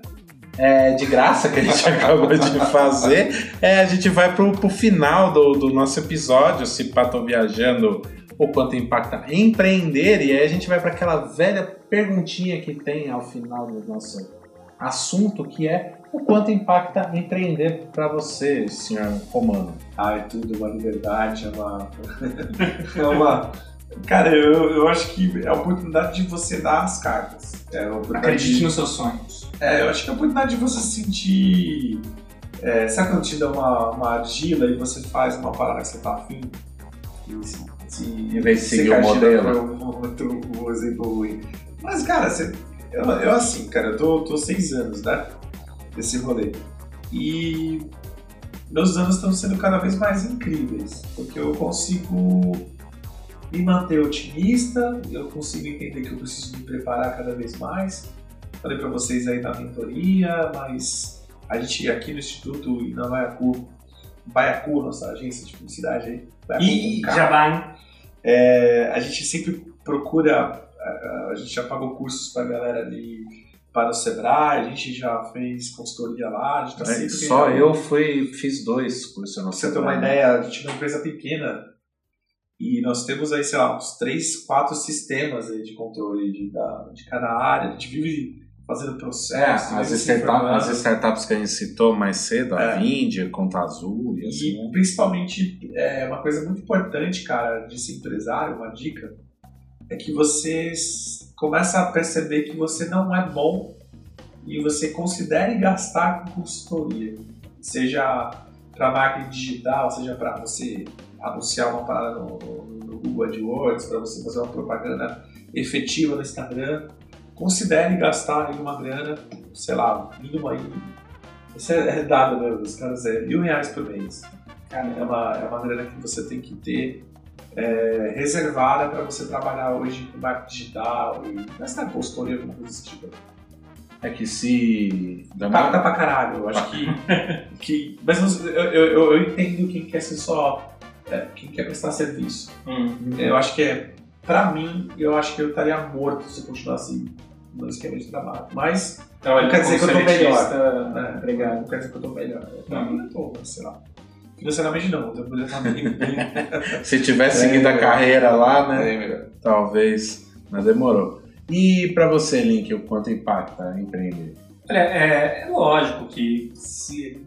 é, de graça que a gente acabou de fazer, é, a gente vai pro, pro final do, do nosso episódio, se pá, tô viajando, o quanto impacta empreender, e aí a gente vai para aquela velha perguntinha que tem ao final do nosso assunto, que é o quanto impacta empreender para você, senhor Romano. Ah, é tudo, uma liberdade, é uma. é uma. Cara, eu, eu acho que é a oportunidade de você dar as cartas. É Acredite de- nos seus sonhos. É, eu acho que é a oportunidade de você se sentir. É, sabe quando te dá uma, uma argila e você faz uma parada que você tá afim? E Em vez de se seguir o modelo. foi um- outro um exemplo ruim. Mas, cara, você, eu, eu assim, cara, eu tô, tô seis anos, né? Desse rolê. E meus anos estão sendo cada vez mais incríveis, porque eu consigo me manter otimista, eu consigo entender que eu preciso me preparar cada vez mais. Falei para vocês aí da mentoria, mas a gente aqui no Instituto e na Baiacu, Baiacu, nossa agência de publicidade aí, Baiacu E K, já vai. é, a gente sempre procura, a, a gente já pagou cursos pra galera ali para o Sebrae, a gente já fez consultoria lá, a gente tá sempre É, Só eu fui, fiz dois cursos, Pra sei você ter uma ideia, a gente é uma empresa pequena e nós temos aí, sei lá, uns três, quatro sistemas aí de controle de, da, de cada área. A gente vive fazendo É, processo. as, vive se startup- as startups que a gente citou mais cedo, a É. Vindia, Conta Azul e assim. E principalmente, é uma coisa muito importante, cara, de ser empresário, uma dica, é que você começa a perceber que você não é bom e você considere gastar com consultoria. Seja para marketing digital, seja para você anunciar uma parada no, no- no Google AdWords, para você fazer uma propaganda efetiva no Instagram. Considere gastar aí uma grana, sei lá, mínimo aí. Isso é, é dado mesmo, os caras é mil reais por mês. É uma, é uma grana que você tem que ter é, reservada para você trabalhar hoje com marketing digital e gastar consultoria, alguma coisa desse tipo. É que se. dá Impacta uma- pra caralho, eu acho que. que mas eu, eu- eu entendo quem quer ser só. É, quem quer prestar serviço. Hum. Eu acho que é. Pra mim, eu acho que eu estaria morto se eu continuasse no esquema de trabalho. Mas Não quer dizer que eu tô melhor. né, Obrigado. não quer dizer que eu tô melhor. Pra mim, eu tô, mas sei lá. Financeiramente não, eu poderia estar bem, bem, Se tivesse seguido a É. carreira lá, né? Talvez. Mas demorou. E pra você, Link, o quanto impacta empreender? Olha, é, é lógico que se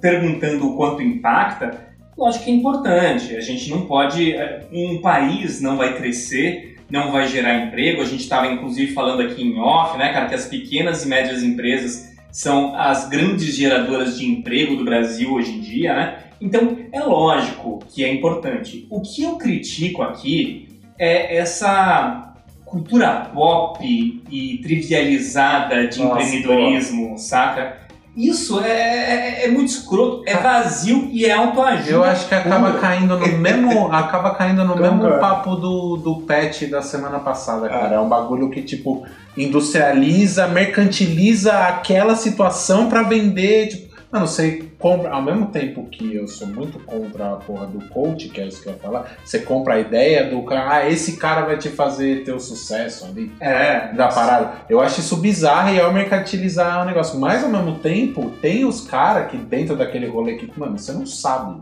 perguntando o quanto impacta, lógico que é importante. A gente não pode. é, Um país não vai crescer, não vai gerar emprego. A gente estava inclusive falando aqui em off, né, cara, que as pequenas e médias empresas são as grandes geradoras de emprego do Brasil hoje em dia, né? Então é lógico que é importante. O que eu critico aqui é essa cultura pop e trivializada de Nossa, empreendedorismo, saca? Isso é, é- é muito escroto, é vazio e é autoajuda. Eu acho que acaba pura. caindo no mesmo. acaba caindo no mesmo papo do, do pet da semana passada, cara. É um bagulho que, tipo, industrializa, mercantiliza aquela situação pra vender. Tipo, mano, você compra. Ao mesmo tempo que eu sou muito contra a porra do coach, que é isso que eu ia falar, você compra a ideia do cara, ah, esse cara vai te fazer ter o sucesso ali É, da parada. Eu acho isso bizarro e é o mercantilizar o negócio. Mas ao mesmo tempo, tem os caras que dentro daquele rolê que, mano, você não sabe.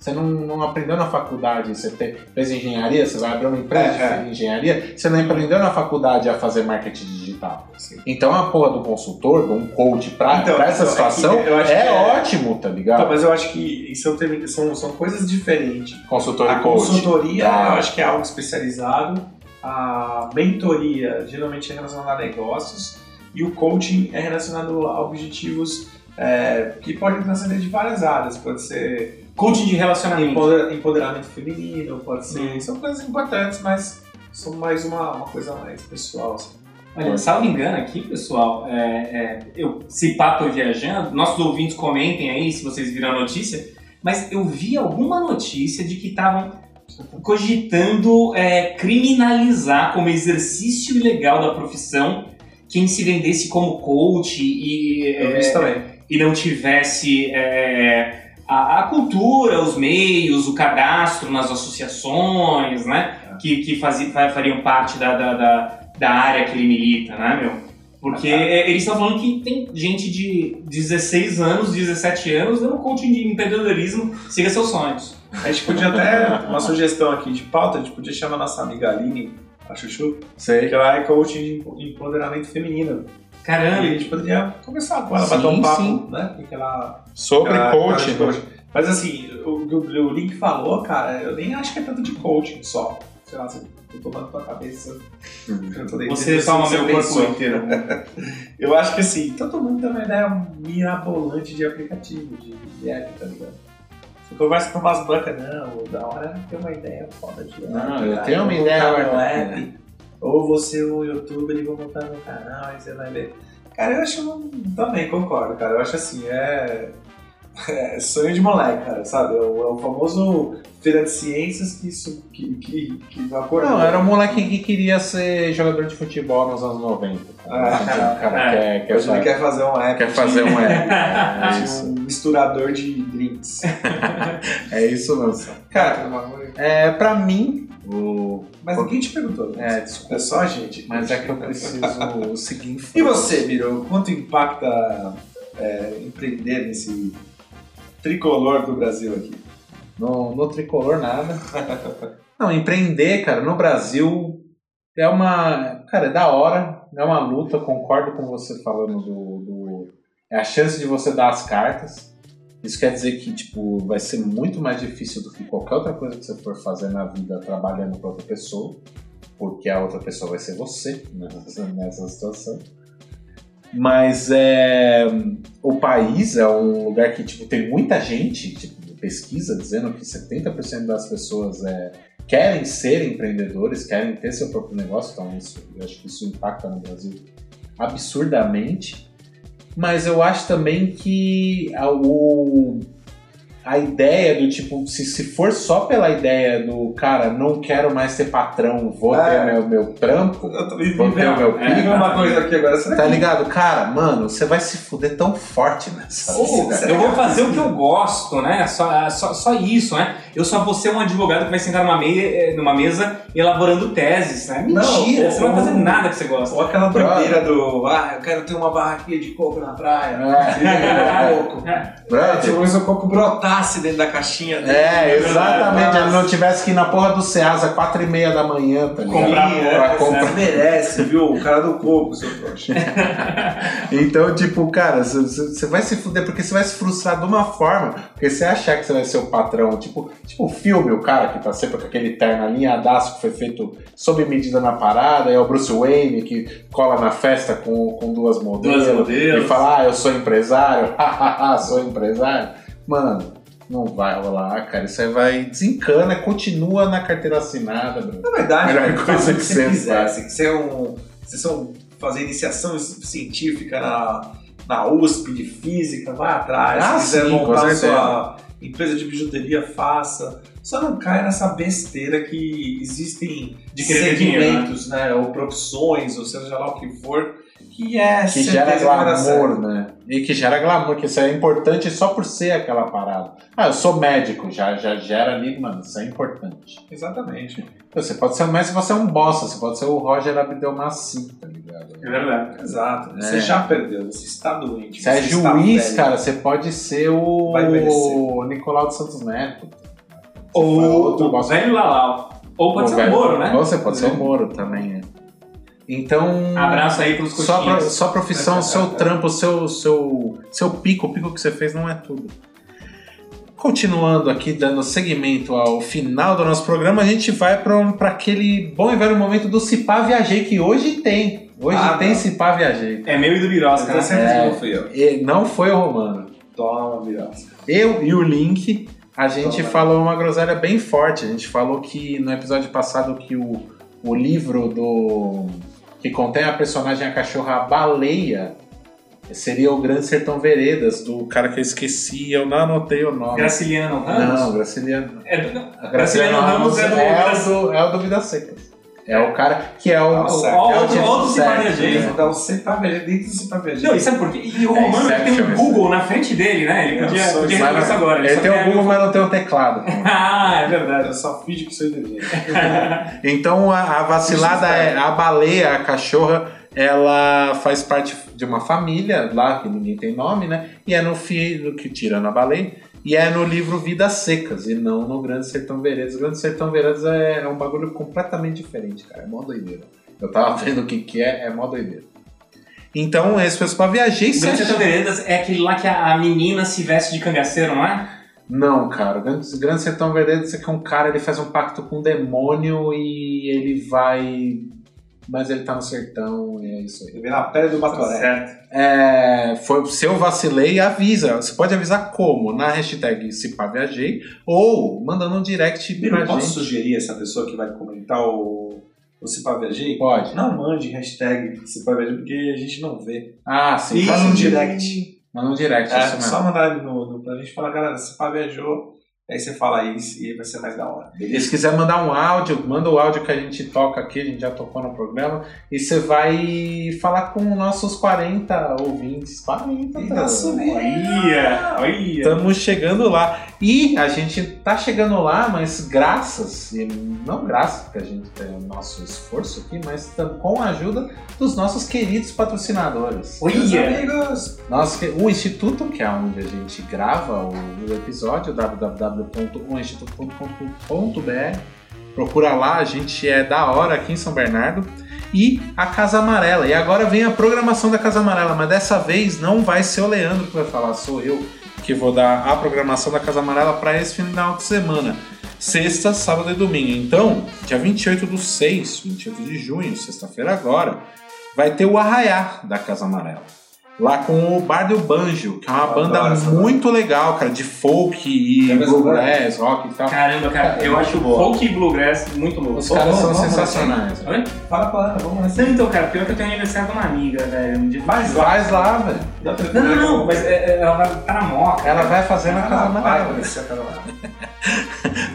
Você não, não aprendeu na faculdade, você te- fez engenharia, você vai abrir uma empresa É, de engenharia, você não aprendeu na faculdade a fazer marketing digital. Sim. Então a porra do consultor, de um coach pra, Então, pra essa então, é situação é, é- ótimo, tá ligado? Então, mas eu acho que são, termi- são, são coisas diferentes. Consultor A e coach. consultoria, Ah. eu acho que é algo especializado. A mentoria, geralmente, é relacionada a negócios. E o coaching é relacionado a objetivos é, que podem transcender de várias áreas. Pode ser coaching de relacionamento. empoder- empoderamento feminino, pode ser... Hum. São coisas importantes, mas são mais uma, uma coisa mais pessoal, assim. Olha, salvo engano aqui, pessoal, é, é, eu, se pá, tô viajando, nossos ouvintes comentem aí se vocês viram a notícia, mas eu vi alguma notícia de que estavam cogitando é, criminalizar como exercício ilegal da profissão quem se vendesse como coach e, vi é, e não tivesse é, a, a cultura, os meios, o cadastro nas associações, né? Que, que fazi- fa- fariam parte da, da, da, da área que ele milita, né, meu? Porque é, eles estão falando que tem gente de 16 anos, 17 anos dando coaching de empreendedorismo, siga seus sonhos. A gente podia até, uma sugestão aqui de pauta, a gente podia chamar a nossa amiga Aline, a Chuchu, Sei. que ela é coach de empoderamento feminino. E a Caramba! gente poderia conversar com ela, Sim, bater um papo, sim. né? O que ela Sobre coaching. Mas assim, o, o, o Link falou, cara, eu nem acho que é tanto de coaching só. Sei lá, se eu tô dando tua cabeça. dentro Você toma você meu pensou. corpo inteiro. Eu acho que assim, todo mundo tem uma ideia mirabolante de aplicativo, de, de app, tá ligado? Você conversa com umas bancas, não, da hora é ter uma ideia foda de app. Não, eu tenho uma vou ideia. Ou você, o youtuber, e vou montar meu canal, aí você vai ver. Cara, eu acho. Também concordo, cara. Eu acho assim, é. é sonho de moleque, cara, sabe? É o, é o famoso feira de ciências que isso. que, que, que acordou. Não, era um moleque que queria ser jogador de futebol nos anos 90. Cara. Ah, o cara é. quer, quer, Hoje ele quer fazer um app. quer fazer um app. É de isso. um misturador de drinks. É isso mesmo. Cara, É, pra mim, o. mas ninguém te perguntou. né? É, desculpa. É só a gente. Mas é que eu preciso seguir em frente. E você, Miro? Quanto impacta é, empreender nesse tricolor do Brasil aqui? No, no tricolor, nada. Não, empreender, cara, no Brasil é uma. Cara, é da hora, é uma luta, concordo com você falando do. do- é a chance de você dar as cartas. Isso quer dizer que, tipo, vai ser muito mais difícil do que qualquer outra coisa que você for fazer na vida trabalhando para outra pessoa, porque a outra pessoa vai ser você nessa, nessa situação. Mas é, o país é um lugar que tipo, tem muita gente, tipo, pesquisa dizendo que 70% das pessoas é, querem ser empreendedores, querem ter seu próprio negócio, então isso, eu acho que isso impacta no Brasil absurdamente. Mas eu acho também que a, o, a ideia do tipo, se, se for só pela ideia do cara, não quero mais ser patrão, vou É. ter meu, meu trampo, Eu também vou ter o meu É. pico. Diga uma coisa aqui agora. Será Tá que- ligado? Cara, mano, você vai se fuder tão forte nessa será Eu vou fazer o que eu gosto, né? Só, só, só isso, né? Eu só vou ser um advogado que vai sentar numa, me eh, numa mesa elaborando teses, né? Mentira, Não, você não vai fazer nada que você gosta. Ou aquela doideira do. Ah, eu quero ter uma barraquinha de coco na praia. É. Coco. Brother, Tipo, se o coco brotasse dentro da caixinha dele. É, exatamente. Ele não tivesse que ir na porra do Ceasa quatro e meia da manhã, tá ligado? Comprar pra é, comprar. Você merece, viu? O cara do coco, seu trouxa. Então, tipo, cara, você vai se fuder porque você vai se frustrar de uma forma, porque você achar que você vai ser o patrão, tipo, tipo o filme, o cara que tá sempre com aquele terno alinhadaço que foi feito sob medida na parada, é o Bruce Wayne que cola na festa com, com duas modelos, Duas modelos. e fala, ah, eu sou empresário, hahaha, sou empresário. Mano, não vai rolar, cara, isso aí vai, desencana, continua na carteira assinada, Bruno. Na verdade, Melhor velho, coisa que que você você quiser. faz. Se quiser um, se você um- fazer iniciação científica na, na USP de física, vai atrás. Ah, se quiser sim, montar sua empresa de bijuteria, faça. Só não cai nessa besteira que existem De ter dinheiro, né? segmentos, né? Ou profissões, ou seja lá o que for, que é que gera glamour, né? E que gera glamour, que isso é importante só por ser aquela parada. Ah, eu sou médico, já, já gera ali, mano, isso é importante. Exatamente. Você pode ser um mestre, você é um bosta, você pode ser o Roger Abdelmaci, tá ligado? É verdade. Exato. É. Você já perdeu, você está doente. Você é está juiz, velho. cara, você pode ser o. Nicolau de Santos Neto. Você Ou o bosta. velho Lalau. Ou pode O ser o Moro, né? Você pode ser o Moro também, né? Então. Abraço aí pros Só, pro, só profissão, seu trampo, seu, seu, seu pico, o pico que você fez não é tudo. Continuando aqui, dando seguimento ao final do nosso programa, a gente vai para aquele bom e velho momento do Cipá Viajei, que hoje tem. Hoje Ah, tem não. Cipá Viajei. É meu e do Birosca, né? certeza É. não fui eu. E não foi o Romano. Toma, virosca. Eu e o Link, a gente Toma. falou uma groselha bem forte. A gente falou que no episódio passado que o, o livro do que contém a personagem a cachorra Baleia seria o Grande Sertão Veredas, do cara que eu esqueci, eu não anotei o nome. Graciliano Ramos? Não, Graciliano. É do... Graciliano Graciliano Ramos é do... é o do, é o do Secas. É o cara que é o. Nossa, é o outro- Jason outro Statham, Cipavejei. né? Dá um CPVG dentro do CPVG. Não, e sabe por quê? E o É, Romano ele tem um Google na frente dele, né? Ele podia, sou podia Mas resolver isso agora. Ele só tem o Google, mas não tem o teclado. Ah, é verdade. Eu só finge que sou inteligente. Então a, a vacilada é a baleia, a cachorra, ela faz parte de uma família lá que ninguém tem nome, né? E é no filho que tira na baleia. E é no livro Vidas Secas e não no Grande Sertão Veredas. O Grande Sertão Veredas é, é um bagulho completamente diferente, cara. É mó doideira. Eu tava vendo o que, que é, é mó doideira. Então, esse foi o Spa Viajei. O Grande Sertão Veredas é aquele lá que a a menina se veste de cangaceiro, não é? Não, cara. O Grande, Grande Sertão Veredas é que é um cara, ele faz um pacto com o demônio e ele vai. Mas ele tá no sertão e é isso aí. Ele na pele do Batoré. Certo. É, foi, se eu vacilei, avisa. Você pode avisar como? Na hashtag Cipaviajei ou mandando um direct pra posso gente. sugerir essa pessoa que vai comentar o, o? Pode. Não mande hashtag CipaVG, porque a gente não vê. Ah, sim. Faz um direct. Manda um direct, É, só mandar no, no, pra gente falar, galera, viajou. Aí você fala isso e vai ser mais da hora. E se quiser mandar um áudio, manda o áudio que a gente toca aqui, a gente já tocou no programa, e você vai falar com nossos 40 ouvintes. 40, E tá? Olha, olha. Estamos chegando lá. E a gente tá chegando lá, mas graças, e não graças, porque a gente tem o nosso esforço aqui, mas com a ajuda dos nossos queridos patrocinadores. Meus Olha. amigos! Nós, o Instituto, que é onde a gente grava o, o episódio, www.oinstituto.com.br. Procura lá, a gente é da hora aqui em São Bernardo. E a Casa Amarela. E agora vem a programação da Casa Amarela, mas dessa vez não vai ser o Leandro que vai falar, sou eu vou dar a programação da Casa Amarela para esse final de semana. Sexta, sábado e domingo. Então, dia 28 do 6, 28 de junho, sexta-feira agora, vai ter o Arraiá da Casa Amarela. Lá com o Bar do Banjo, que é uma Eu banda muito legal, cara, de folk e É bluegrass, rock e tal. Caramba, cara, eu acho o Boa. folk e bluegrass muito louco. Os caras são vamos, sensacionais. Oi? Fala pra ela, vamos nessa. Não, então, cara, pior que eu tenho aniversário de uma amiga, velho. um dia- Faz lá. Lá, velho. Não, não, não, mas é, é, ela vai estar na moca. Ela vai fazer na Casa Ah, vai.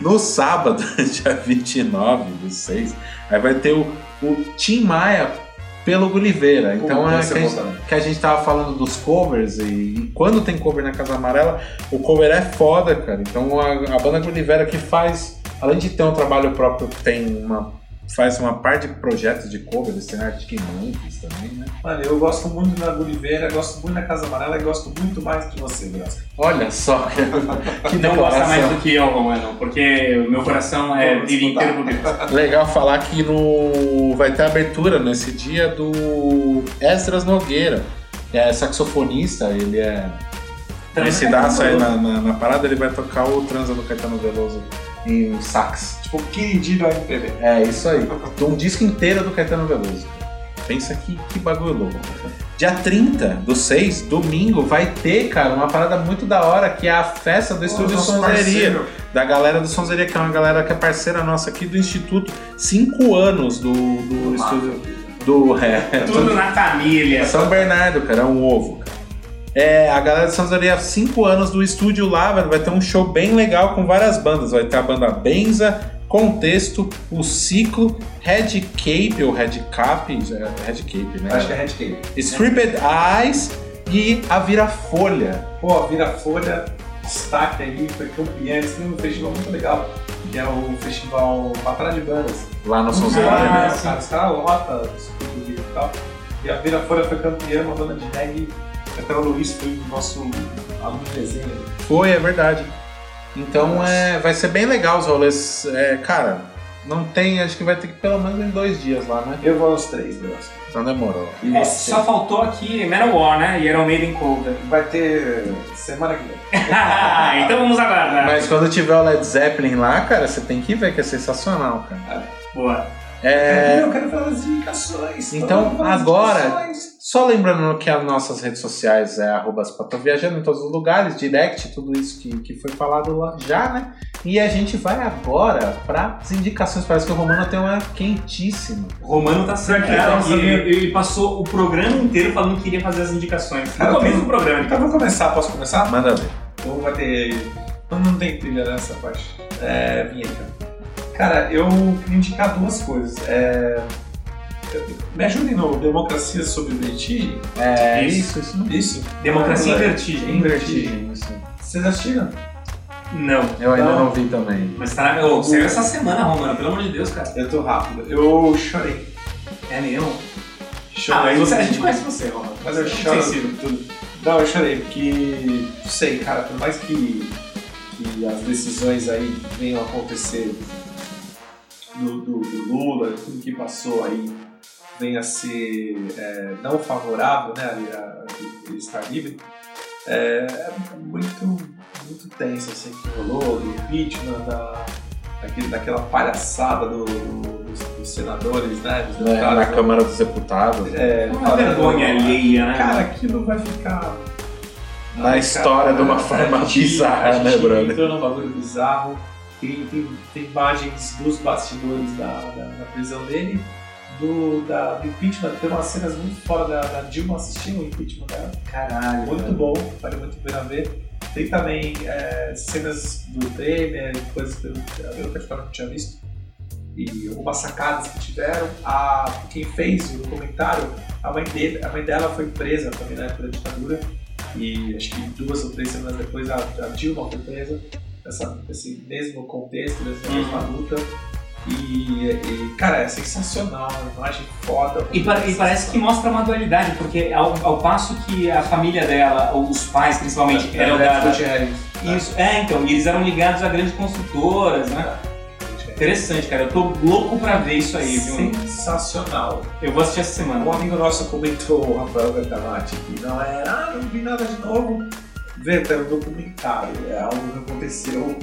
No sábado, dia 29 do 6, aí vai ter o, o Tim Maia pelo Gulliveira. Então é que a, gente, também. que a gente tava falando dos covers e, e quando tem cover na Casa Amarela, o cover é foda, cara. Então a, a banda Gulliveira que faz, além de ter um trabalho próprio, tem uma faz uma parte de projetos de covers, tem Arctic Monkeys também, né? Mano, eu gosto muito da Gulliveira, gosto muito da Casa Amarela e gosto muito mais que você, Graça. Olha só, que Não gosta mais do que eu, Romano, porque o meu coração é vive inteiro por Deus. Legal falar que no vai ter abertura nesse dia do Esdras Nogueira, que é saxofonista, ele é conhecidaço aí na, na, na parada, ele vai tocar o Transa do Caetano Veloso em sax. Tipo, queridinho do MPB. É isso aí. Um disco inteiro do Caetano Veloso. Pensa que, que bagulho louco. Dia 30 do 6, domingo, vai ter, cara, uma parada muito da hora, que é a festa do Estúdio Sonzeria da galera do Sonzeria, que é uma galera que é parceira nossa aqui do Instituto. Cinco anos do, do estúdio do. É, Tudo na família. São Bernardo, cara, é um ovo, cara. É, a galera de Sonzeria, cinco anos do estúdio lá, velho, vai ter um show bem legal com várias bandas. Vai ter a banda Benza, Contexto, o Ciclo, Red Cape, ou Red Cap, é, Red Cape, né? Acho que é Red Cave. Stripped Eyes e a Vira-Folha. Pô, a Vira Folha, destaque aí, foi campeã, esse foi um festival muito legal, que é o festival Batalha de Bandas. Lá no Ah, Sonzeria. Ah, né? sim. Cara, os caras lotam e tal. E a Vira Folha foi campeã, uma banda de reggae. Até o Luiz foi o nosso aluno de desenho. Foi, é verdade. Então é, vai ser bem legal os rolês. É, cara, não tem, acho que vai ter que pelo menos em dois dias lá, né? Eu vou aos três, Deus. Então demorou. E É, só faltou aqui Manowar, né? E Iron Maiden Cover. Vai ter semana que vem. então vamos aguardar. Mas quando tiver o Led Zeppelin lá, cara, você tem que ver que é sensacional, cara. Boa. É, Eu quero falar das indicações. Então, agora- indicações. só lembrando que as nossas redes sociais é arroba Viajando em todos os lugares, direct, tudo isso que, que foi falado lá já, né? E a gente vai agora para as indicações. Parece que o Romano tem uma quentíssima. O Romano tá certo. Pra Ele, ele passou o programa inteiro falando que iria fazer as indicações. No começo do programa. Então vamos começar, posso começar? Manda ver. Ou vai ter. Não, não tem trilha nessa parte. É. vinheta. Cara, eu queria indicar duas coisas. É, Me ajudem no Democracia sobre Vertigem. É Isso. isso, isso. Isso? Democracia em Ah, vertigem. Em Vertigem. Isso. Vocês assistiram? Não. Eu ainda Não. não vi também. Mas tá na. Ô, saiu essa semana, Romano, pelo amor de Deus, cara. Eu tô rápido. Eu chorei. É mesmo? Ah, Chorei. mas você, a gente conhece você, Romano. Mas eu é choro sensível. tudo. Não, eu chorei, porque, não sei, cara, por mais que, que as decisões aí venham a acontecer do, do, do Lula, tudo que passou aí venha a ser é, não favorável, né, ali a, a ele estar livre, é, é muito, muito tenso, assim, que rolou, do impeachment, da, daquele, daquela palhaçada do- dos, dos senadores, né, dos Na, deputados, na Câmara dos Deputados. é, Uma falando- vergonha alheia, né? Cara, aquilo vai ficar. Na história de uma forma bizarra, a gente né, brother? Entrou num bagulho bizarro. Tem, tem, tem imagens dos bastidores da, da, da prisão dele, do, da, do impeachment. Tem umas cenas muito fora da, da Dilma assistindo o impeachment dela. Caralho. Muito bom, vale muito a pena ver. Tem também é, cenas do Temer, coisas que eu, eu não tinha visto. E algumas sacadas que tiveram. A, quem fez o documentário, a mãe, dele, a mãe dela foi presa também na época da ditadura. E acho que duas ou três semanas depois a, a Dilma foi presa. Nessa, nesse mesmo contexto, Uhum. mesma luta. E, e, cara, é sensacional, uma imagem foda. E, pa- e parece que mostra uma dualidade, porque ao, ao passo que a família dela, ou os pais principalmente, eram da. da- Isso, é, então, e eles eram ligados a grandes construtoras, né? Interessante, cara. Eu tô louco pra ver isso aí, viu? Sensacional. Eu vou assistir essa semana. Um amigo nosso comentou, o Rafael Bertamati, que não é, ah, não vi nada de novo. Vê, é um documentário, é algo que aconteceu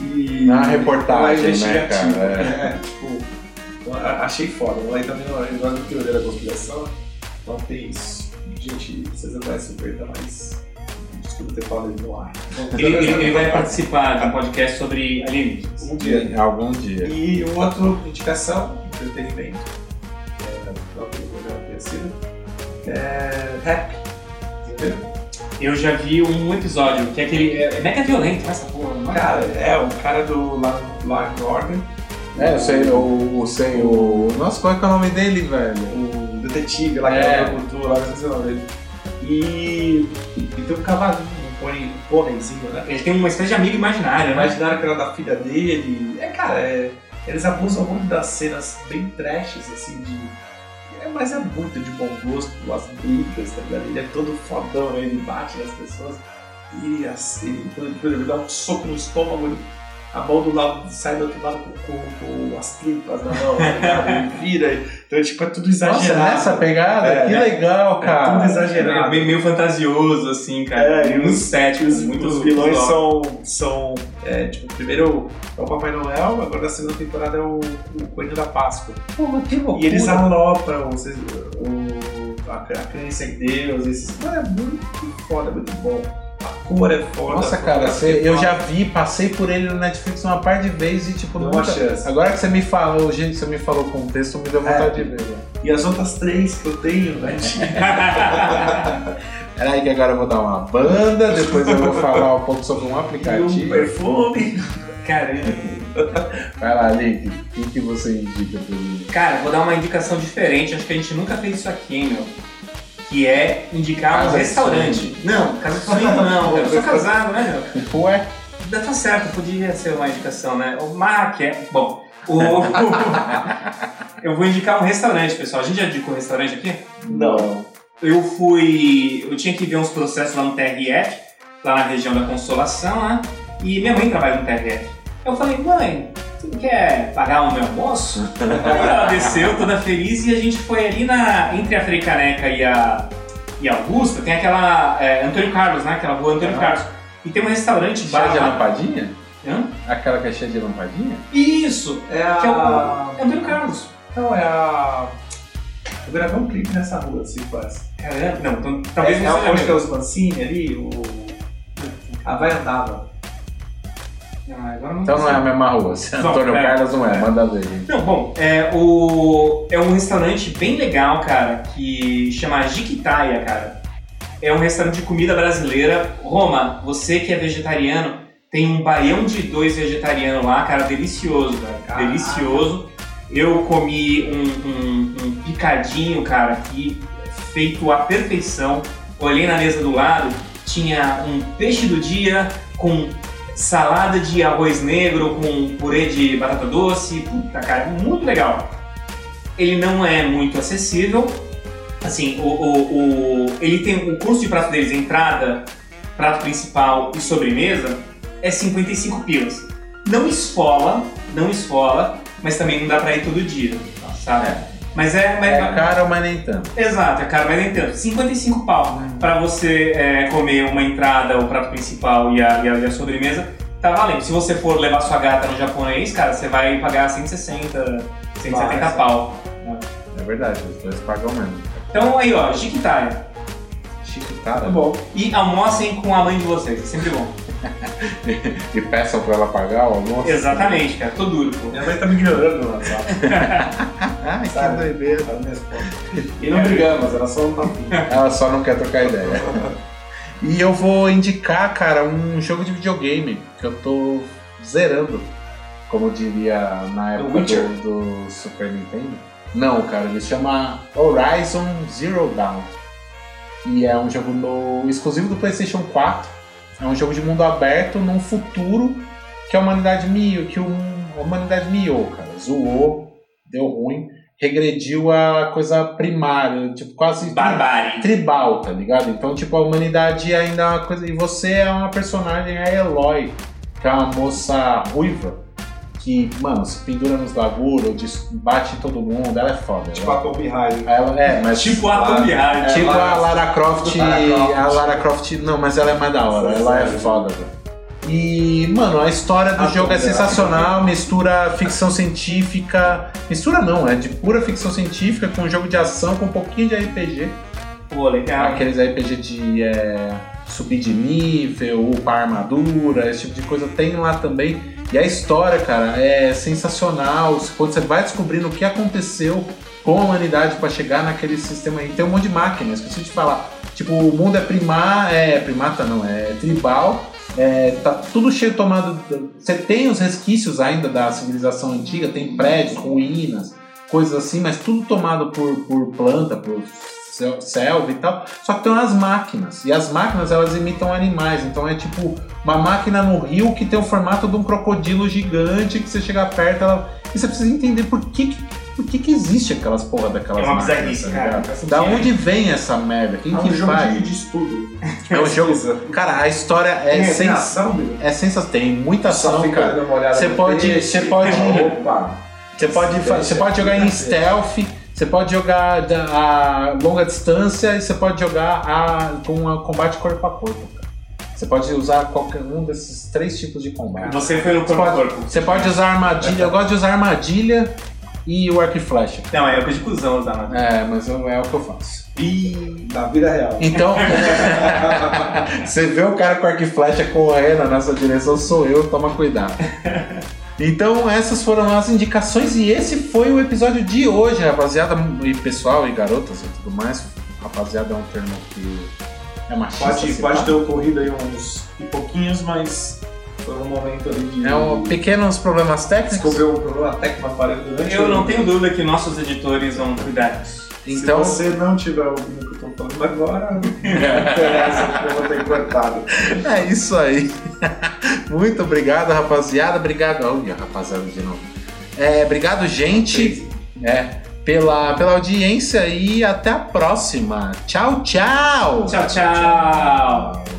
e. Na reportagem, é né, investigativo, cara? É, tipo, a- achei foda. Lá também não, ele gosta de teoria da conspiração, então tem isso. Gente, vocês não conhecem o Berta, mas desculpa ter falado ele no ar. Ele, ele- ele vai participar de um podcast sobre alienígenas. Um dia. Algum dia. E um outro indicação, entretenimento, que é o próprio programa conhecido, é rap. Entendeu? Eu já vi um episódio, que é aquele. É, é mega violento, né, essa porra. não é? Cara, é o cara do La- Law Order, É, eu sei, o, o, sei, o. Nossa, qual é que é o nome dele, velho? o detetive lá que É. é o cultura, lá não sei o nome dele. E, e tem um cavalinho, um pônei- pôneizinho, né? Ele tem uma espécie de amigo imaginário, né? Imaginaram que era da filha dele. É, cara, é- eles abusam muito das cenas bem trashes, assim, de. É, mas é muito de bom gosto, as brigas, tá ligado? Ele é todo fodão, ele bate nas pessoas. E assim, ele dá um soco no estômago, ele- a mão do lado sai do outro lado com, com- com as tripas na mão, tá vira. Então, tipo, é tudo Nossa, exagerado. nessa pegada? É, que é. legal, É cara. tudo É exagerado. meio, meio fantasioso, assim, cara. É, e e os- céticos muito Os vilões são, são é, tipo, primeiro é o Papai Noel, agora na segunda temporada é o, o Coelho da Páscoa. Pô, mas que loucura. E eles alopram vocês, o, a, a crença em Deus, esses. Mano, é muito foda, é muito bom. A cor é foda. Nossa, a cara, fotografia você- é eu já vi, passei por ele no Netflix uma par de vezes e, tipo, Não nunca... chance. Agora que você me falou, gente, você me falou o contexto, me deu vontade É. de ver. velho. E as outras três que eu tenho, né? Peraí que agora eu vou dar uma banda, depois eu vou falar um pouco sobre um E um aplicativo. perfume. Caramba. Vai lá, Link, o que, que você indica pra mim? Cara, vou dar uma indicação diferente. Acho que a gente nunca fez isso aqui, hein, meu. Que é indicar Casa um restaurante. Não, casa de não, cara. Eu sou casado, né, meu? Ué? Ainda tá certo, podia ser uma indicação, né? O Mac é. Bom, o. eu vou indicar um restaurante, pessoal. A gente já indicou um restaurante aqui? Não. Eu fui. Eu tinha que ver uns processos lá no TRF, lá na região da Consolação, né? E minha mãe trabalha no TRF. Eu falei, mãe, você não quer pagar o meu almoço? Ela desceu toda feliz e a gente foi ali na. Entre a Frei Caneca e a. E Augusta, tem aquela. é, Antônio Carlos, né? Aquela rua Antônio Ah. Carlos. E tem um restaurante Cheia bar. de lampadinha? Hã? Aquela que é cheia de lampadinha? Isso! É a. Que é o. É Antônio Carlos. Não, é a. Eu gravei um clipe nessa rua, assim, quase. Caramba, não, então, talvez é, não é seja onde é mesmo. os Mancini ali, o. A vai andava. Ah, Então não é a mesma rua. Se Não, Antônio é. Carlos não é, manda ver. gente. Não, bom, é, o, é um restaurante bem legal, cara, que chama Jiquitaia, cara. É um restaurante de comida brasileira. Roma, você que é vegetariano, tem um baião de dois vegetariano lá, cara, delicioso, cara. Caraca. Delicioso. Eu comi um, um- um picadinho, cara, aqui, feito à perfeição. Olhei na mesa do lado, tinha um peixe do dia com salada de arroz negro com purê de batata doce. Puta, cara, muito legal. Ele não é muito acessível. Assim, o, o, o- ele tem o custo de prato deles, entrada, prato principal e sobremesa, é 55 pilas. Não esfola, não esfola, mas também não dá pra ir todo dia, sabe? Mas é, mas, É caro, mas nem tanto. Exato, é caro, mas nem tanto. 55 pau pra você é, comer uma entrada, o prato principal e a, e, a, e a sobremesa, tá valendo. Se você for levar sua gata no japonês, cara, você vai pagar 160, 170 Nossa. pau. É verdade, os dois pagam mesmo. Então aí, ó, Jiquitaia. Chique, Tá bom. E almocem com a mãe de vocês, é sempre bom. E peçam pra ela pagar o almoço. Exatamente, cara, tô duro, pô. Minha mãe tá me ignorando no WhatsApp. Ai, que Sabe? doideira. Ela me responde. E não brigamos, era só um tapinha. Ela só não quer trocar ideia. E eu vou indicar, cara, um jogo de videogame que eu tô zerando. Como diria na The época Witcher? do, do Super Nintendo. Não, cara, ele se chama Horizon Zero Dawn. E é um jogo no- exclusivo do PlayStation 4. É um jogo de mundo aberto num futuro que a humanidade miou, que um- a humanidade miou, cara. Zoou, deu ruim, regrediu a coisa primária, tipo, quase Barbárie. tribal, tá ligado? Então, tipo, a humanidade ainda é uma coisa. E você é uma personagem, a Eloy, que é uma moça ruiva, que, mano, se pendura nos bagulhos, des- bate em todo mundo, ela é foda. Tipo ela, a Tomb Raider. ela- é, mas. Tipo a Tomb Raider. Tipo Lara- a Lara Croft, Lara Croft. A Lara Croft. Não, mas ela é mais da hora. Ela é foda, velho. E, mano, a história do A jogo é sensacional, mistura ficção científica. Mistura não, é de pura ficção científica com um jogo de ação com um pouquinho de RPG. Pô, legal. Aqueles RPG de é, subir de nível, upar armadura, esse tipo de coisa tem lá também. E a história, cara, é sensacional. Quando você vai descobrindo o que aconteceu com a humanidade para chegar naquele sistema aí. Tem um monte de máquinas, esqueci de falar. Tipo, o mundo é primar, é primata não, é tribal. É, tá tudo cheio tomado. Você tem os resquícios ainda da civilização antiga, tem prédios, ruínas, coisas assim, mas tudo tomado por, por planta, por sel- selva e tal. Só que tem umas máquinas. E as máquinas elas imitam animais. Então é tipo uma máquina no rio que tem o formato de um crocodilo gigante que você chega perto, ela. E você precisa entender por que, que, por que, que existe aquelas porra daquelas É uma máquinas. bizarrice, tá cara, Da sentido. onde vem essa merda? Quem É um que jogo faz? de, de estudo. É um jogo. Cara, a história é, sens... reação, meu. é sensacional. Tem muita ação, cara. Você pode- você pode- Opa! Você pode, você pode jogar em stealth, você pode jogar da- a longa distância e você pode jogar a, com a combate corpo a corpo. cara. Você pode usar qualquer um desses três tipos de combate. Você foi no corpo a corpo. você pode usar armadilha, eu gosto de usar armadilha e o arco e flecha. Não, é coisa de cuzão usar, mano. É, mas eu- é o que eu faço. E na vida real. Então, você vê o cara com arco e flecha correndo nessa direção, sou eu, toma cuidado. Então, essas foram as indicações e esse foi o episódio de hoje, rapaziada. E pessoal e garotas e tudo mais. Rapaziada é um termo que é machista. Pode, pode ter ocorrido aí uns pouquinhos, mas foi um momento ali de É um, pequenos problemas técnicos. descobrir um problema técnico na parede durante Eu o- não tenho dúvida que nossos editores vão cuidar disso. Então, Se você não tiver ouvindo o que eu tô falando agora, não interessa, eu vou ter cortado. é isso aí. Muito obrigado, rapaziada. Obrigado. Olha, rapaziada, de novo. É, obrigado, gente. É, pela, pela audiência e até a próxima. Tchau, tchau. Tchau, tchau.